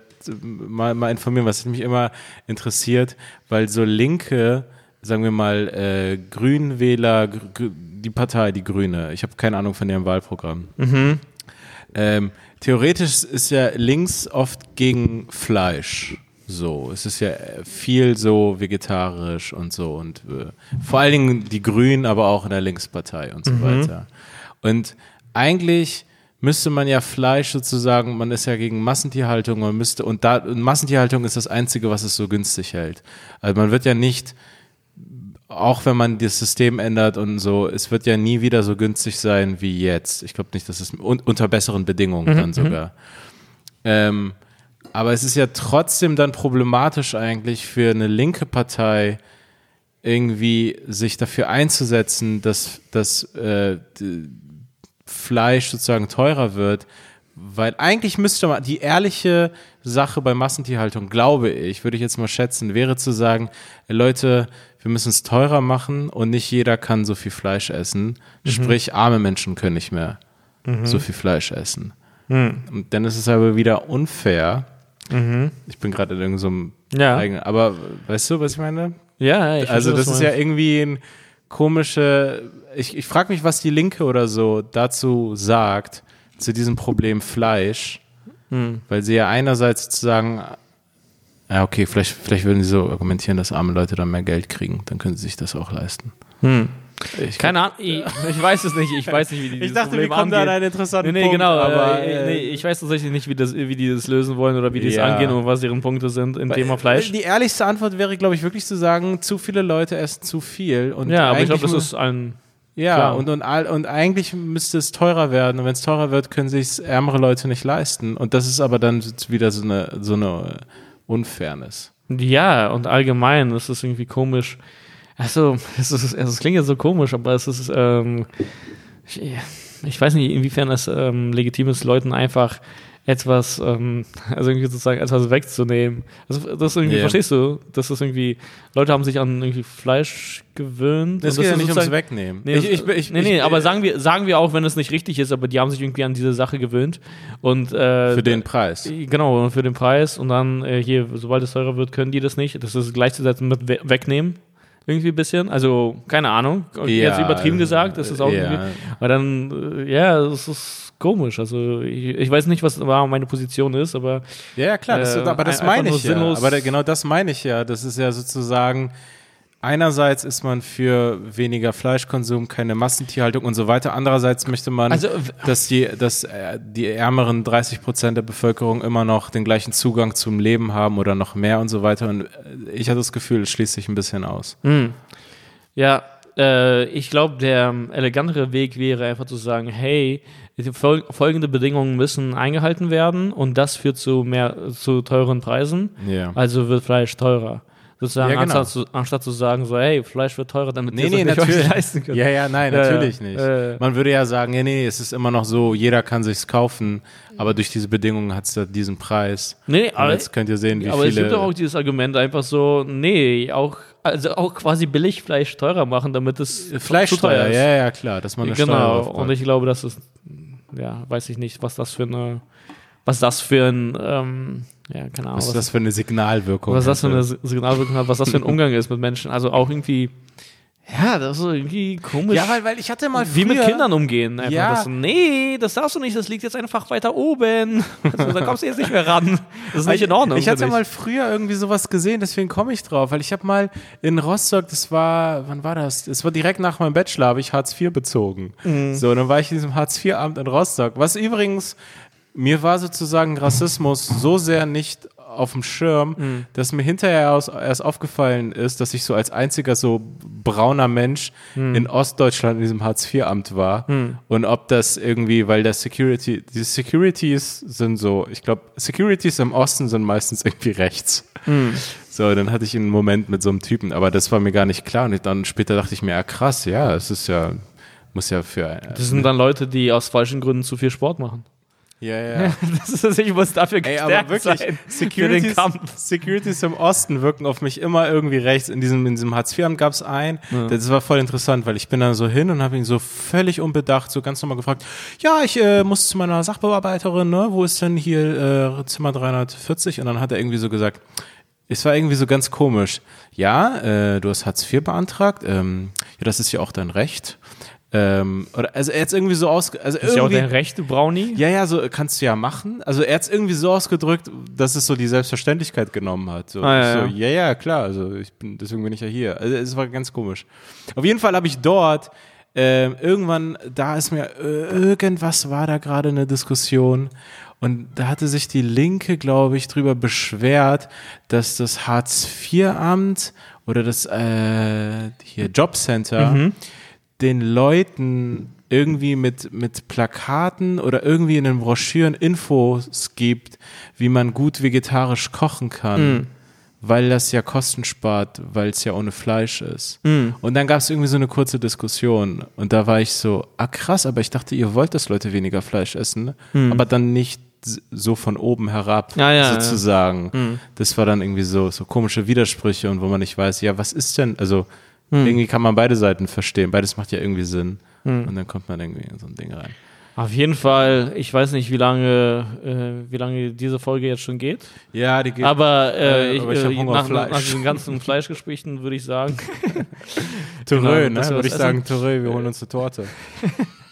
mal, mal informieren, was mich immer interessiert, weil so Linke, sagen wir mal, äh, Grünwähler, Gr Gr- die Partei, die Grüne, ich habe keine Ahnung von ihrem Wahlprogramm. Ähm, theoretisch ist ja links oft gegen Fleisch. So, es ist ja viel so vegetarisch und so und äh, vor allen Dingen die Grünen, aber auch in der Linkspartei und so weiter. Und eigentlich müsste man ja Fleisch sozusagen, man ist ja gegen Massentierhaltung, man müsste und da und Massentierhaltung ist das einzige, was es so günstig hält. Also man wird ja nicht auch wenn man das System ändert und so, es wird ja nie wieder so günstig sein wie jetzt. Ich glaube nicht, dass es un unter besseren Bedingungen dann sogar. Ähm, aber es ist ja trotzdem dann problematisch eigentlich für eine linke Partei irgendwie sich dafür einzusetzen, dass das äh, Fleisch sozusagen teurer wird, weil eigentlich müsste man die ehrliche Sache bei Massentierhaltung, glaube ich, würde ich jetzt mal schätzen, wäre zu sagen, Leute, wir müssen es teurer machen und nicht jeder kann so viel Fleisch essen. Sprich, arme Menschen können nicht mehr so viel Fleisch essen. Und dann ist es aber wieder unfair. Ich bin gerade in irgendeinem Ja. eigenen, aber weißt du, was ich meine? Ja, ich Also das ist ja irgendwie ein komische. Ich, ich frage mich, was die Linke oder so dazu sagt zu diesem Problem Fleisch. Hm. Weil sie ja einerseits sozusagen, ja okay, vielleicht, vielleicht würden sie so argumentieren, dass arme Leute dann mehr Geld kriegen, dann können sie sich das auch leisten. Hm. Ich, Keine Ahnung, ich, ich weiß es nicht, ich weiß nicht, wie die dieses ich dachte, Problem wir kommen da an angehen. einen interessanten Nee, nee, Punkt, genau, aber aber äh, nee, ich weiß tatsächlich nicht, wie, das, wie die das lösen wollen oder wie die es Ja. angehen und was deren Punkte sind im Thema Fleisch. Die ehrlichste Antwort wäre, glaube ich, wirklich zu sagen, zu viele Leute essen zu viel. Und Ja, aber ich glaube, das ist ein. Ja, klar. und, und, und eigentlich müsste es teurer werden. Und wenn es teurer wird, können sich ärmere Leute nicht leisten. Und das ist aber dann wieder so eine, so eine Unfairness. Ja, und allgemein ist es irgendwie komisch. Also, es, ist, es klingt ja so komisch, aber es ist. Ähm, ich, ich weiß nicht, inwiefern es ähm, legitim ist, Leuten einfach etwas, ähm, also irgendwie sozusagen etwas wegzunehmen. Also, das irgendwie, Ja. verstehst du? Das ist irgendwie, Leute haben sich an irgendwie Fleisch gewöhnt. Es und geht ja nicht ums Wegnehmen. Nee, ich, ich, ich, nee, nee, aber sagen wir, sagen wir auch, wenn es nicht richtig ist, aber die haben sich irgendwie an diese Sache gewöhnt. Und, äh, für den Preis. Genau, und für den Preis. Und dann äh, hier, sobald es teurer wird, können die das nicht. Das ist gleichzusetzen mit we wegnehmen. Irgendwie ein bisschen. Also, keine Ahnung. Jetzt übertrieben gesagt, das ist auch ja. irgendwie. Aber dann, äh, ja, das ist komisch. Also, ich, ich weiß nicht, was meine Position ist, aber Ja, ja, klar, das, Äh, aber das meine ich ja. Aber da, genau das meine ich ja. Das ist ja sozusagen, einerseits ist man für weniger Fleischkonsum, keine Massentierhaltung und so weiter. Andererseits möchte man, Also, dass, die, dass äh, die ärmeren 30 Prozent der Bevölkerung immer noch den gleichen Zugang zum Leben haben oder noch mehr und so weiter. Und äh, ich hatte das Gefühl, es schließt sich ein bisschen aus. Hm. Ja, äh, ich glaube, der ähm, elegantere Weg wäre einfach zu sagen, hey, fol folgende Bedingungen müssen eingehalten werden und das führt zu mehr zu teuren Preisen. Ja. Also wird Fleisch teurer. Sozusagen, Ja, genau. anstatt, zu, anstatt zu sagen, so, hey, Fleisch wird teurer, damit Nee, nee, es nicht natürlich. leisten könnt. Ja, ja, nein, Ja, ja. natürlich nicht. Äh. Man würde ja sagen, nee, nee, es ist immer noch so, jeder kann sich's kaufen, aber durch diese Bedingungen hat es da diesen Preis. Nee, Und aber, jetzt könnt ihr sehen, wie aber es viele. gibt doch auch dieses Argument einfach so, nee, auch, also auch quasi Billigfleisch teurer machen, damit es zu teuer ist. ja, ja, klar, dass man eine Steuer Genau, und ich glaube, das ist, ja, weiß ich nicht, was das für eine, was das für ein, ähm, ja, keine Ahnung, Was was, das für eine Signalwirkung? was das für eine? Signalwirkung hat, was das für ein Umgang ist mit Menschen. Also auch irgendwie, ja, das ist so irgendwie komisch. Ja, weil, weil ich hatte mal wie früher, mit Kindern umgehen. Einfach Ja. das nee, das darfst du nicht, das liegt jetzt einfach weiter oben. Also, da kommst du jetzt nicht mehr ran. Das ist nicht in Ordnung. Ich hatte finde mal früher irgendwie sowas gesehen, deswegen komme ich drauf, weil ich habe mal in Rostock, das war, wann war das? Es war direkt nach meinem Bachelor, habe ich Hartz IV bezogen. Mhm. So, dann war ich in diesem Hartz IV-Amt in Rostock, was übrigens, mir war sozusagen Rassismus so sehr nicht auf dem Schirm, Mhm. dass mir hinterher aus, erst aufgefallen ist, dass ich so als einziger so brauner Mensch Mhm. in Ostdeutschland in diesem Hartz-IV-Amt war. Und ob das irgendwie, weil der Security, die Securities sind so, ich glaube, Securities im Osten sind meistens irgendwie rechts. So, dann hatte ich einen Moment mit so einem Typen, aber das war mir gar nicht klar. Und dann später dachte ich mir, ja krass, ja, es ist ja, muss ja für. Das sind dann Leute, die aus falschen Gründen zu viel Sport machen. Ja, ja. Das ist, ich muss dafür Ey, gestärkt aber wirklich, sein für den Securities, Kampf. Securities im Osten wirken auf mich immer irgendwie rechts. In diesem, in diesem Hartz-IV-Amt gab es einen, das war voll interessant, weil ich bin da so hin und habe ihn so völlig unbedacht, so ganz normal gefragt, ja, ich äh, muss zu meiner Sachbearbeiterin, ne, wo ist denn hier äh, Zimmer 340? Und dann hat er irgendwie so gesagt, es war irgendwie so ganz komisch. Ja, äh, du hast Hartz IV beantragt, ähm, ja, das ist ja auch dein Recht. Ähm, oder, also er hat irgendwie so aus, also ist ja auch der rechte Brownie. ja, ja, so kannst du ja machen. Also er hat es irgendwie so ausgedrückt, dass es so die Selbstverständlichkeit genommen hat. So, Ah, ja, so, ja. ja, klar. Also ich bin, deswegen bin ich ja hier. Also es war ganz komisch. Auf jeden Fall habe ich dort ähm, irgendwann, da ist mir äh, irgendwas war da gerade eine Diskussion. Und da hatte sich die Linke, glaube ich, drüber beschwert, dass das Hartz-IV-Amt oder das äh, hier Jobcenter Mhm. Den Leuten irgendwie mit, mit Plakaten oder irgendwie in den Broschüren Infos gibt, wie man gut vegetarisch kochen kann, Mhm. weil das ja Kosten spart, weil es ja ohne Fleisch ist. Mhm. Und dann gab es irgendwie so eine kurze Diskussion und da war ich so, ah krass, aber ich dachte, ihr wollt, dass Leute weniger Fleisch essen, ne? aber dann nicht so von oben herab. Ja, ja, sozusagen. Das war dann irgendwie so, so komische Widersprüche und wo man nicht weiß, ja, was ist denn, also Mhm. irgendwie kann man beide Seiten verstehen, beides macht ja irgendwie Sinn. Und dann kommt man irgendwie in so ein Ding rein. Auf jeden Fall, ich weiß nicht, wie lange, äh, wie lange diese Folge jetzt schon geht. Ja, die geht. Aber, äh, Äh, ich, aber ich äh, Hunger nach, nach diesen ganzen Fleischgesprächen würde ich sagen, Toureux, genau, ne? Würde ich was sagen, essen. Toureux, wir holen uns eine Torte.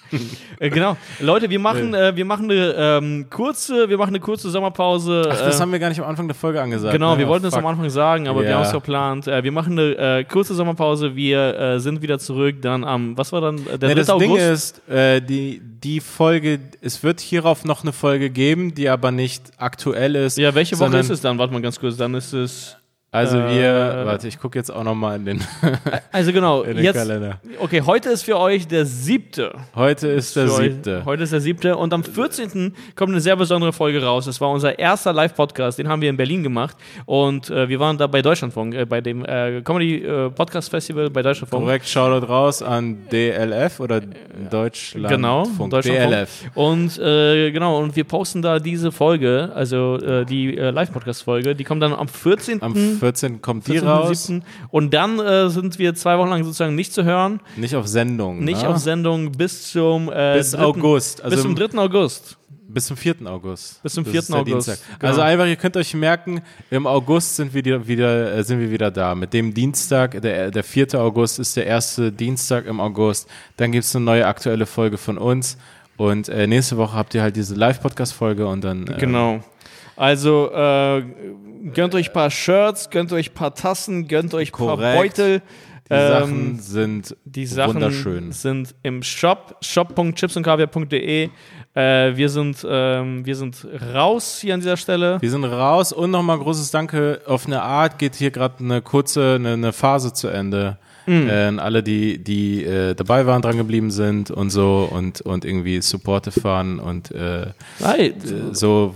Äh, genau. Leute, wir machen, äh, wir machen eine ähm, kurze, wir machen eine kurze Sommerpause. Ach, das äh, haben wir gar nicht am Anfang der Folge angesagt. Genau, ne? wir wollten Oh, es am fuck. Anfang sagen, aber wir Ja. haben es verplant. Äh, wir machen eine kurze Sommerpause. Wir sind wieder zurück. Dann am, was war dann der Nee, 3. das August? Ding ist, die, die Folge, es wird hierauf noch eine Folge geben, die aber nicht aktuell ist. ja, welche Woche ist es dann? Warte mal ganz kurz. Dann ist es. Also Äh, wir, warte, ich gucke jetzt auch nochmal in den, Also genau, in den jetzt. Kalender. Okay, heute ist für euch der siebte. Heute ist der siebte. Heute ist der siebte und am 14. kommt eine sehr besondere Folge raus. Das war unser erster Live-Podcast, den haben wir in Berlin gemacht und äh, wir waren da bei Deutschlandfunk, äh, bei dem äh, Comedy äh, Podcast Festival bei Deutschlandfunk. Korrekt, Shoutout raus an DLF oder Deutschland. Genau, Deutschlandfunk. DLF. Und genau, und wir posten da diese Folge, also die Live-Podcast-Folge, die kommt dann am 14. Am 14. kommt die 14., raus. 7.. Und dann äh, sind wir zwei Wochen lang sozusagen nicht zu hören, Nicht auf Sendung. nicht ne? auf Sendung bis zum äh, Bis 3. August. Also bis zum 3. August. Bis zum 4. August. Bis zum Das 4. ist der August, genau. Also einfach, ihr könnt euch merken, im August sind wir wieder, wieder, äh, sind wir wieder da. Mit dem Dienstag, der, der 4. August ist der erste Dienstag im August. Dann gibt es eine neue aktuelle Folge von uns. Und äh, nächste Woche habt ihr halt diese Live-Podcast-Folge und dann. Äh, Genau. Also äh, gönnt euch ein paar Shirts, gönnt euch ein paar Tassen, gönnt euch ein paar. Beutel. Die Ähm, Sachen sind Die Sachen wunderschön. sind im Shop, shop.chipsundkaviar.de. Äh, wir, sind, ähm, wir sind raus hier an dieser Stelle. Wir sind raus und nochmal großes Danke. Auf eine Art geht hier gerade eine kurze eine, eine Phase zu Ende. Mhm. Äh, an alle, die, die äh, dabei waren, dran geblieben sind und so und, und irgendwie supportive waren und äh, so,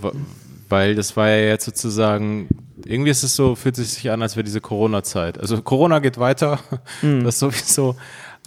weil das war ja jetzt sozusagen, irgendwie ist es so, fühlt es sich an, als wäre diese Corona-Zeit. Also Corona geht weiter, Mhm. das sowieso.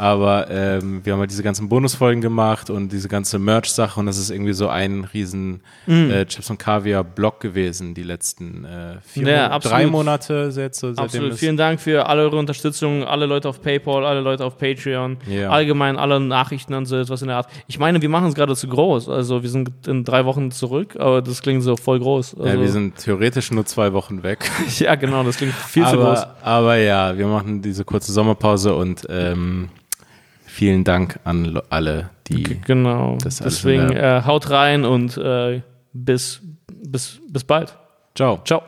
Aber ähm, wir haben halt diese ganzen Bonusfolgen gemacht und diese ganze Merch-Sache und das ist irgendwie so ein riesen Mhm. äh, Chips und Kaviar-Block gewesen, die letzten äh, vier, Ja, Mon- absolut. drei Monate jetzt so, seitdem Absolut. Vielen Dank für alle eure Unterstützung, alle Leute auf PayPal, alle Leute auf Patreon, Ja. allgemein alle Nachrichten und so etwas in der Art. Ich meine, wir machen es gerade zu groß. Also wir sind in drei Wochen zurück, aber das klingt so voll groß. Also, ja, wir sind theoretisch nur zwei Wochen weg. ja, genau, das klingt viel zu groß. aber, aber ja, wir machen diese kurze Sommerpause und ähm, vielen Dank an alle, die Genau. Das Deswegen äh, haut rein und äh, bis, bis, bis bald. Ciao. Ciao.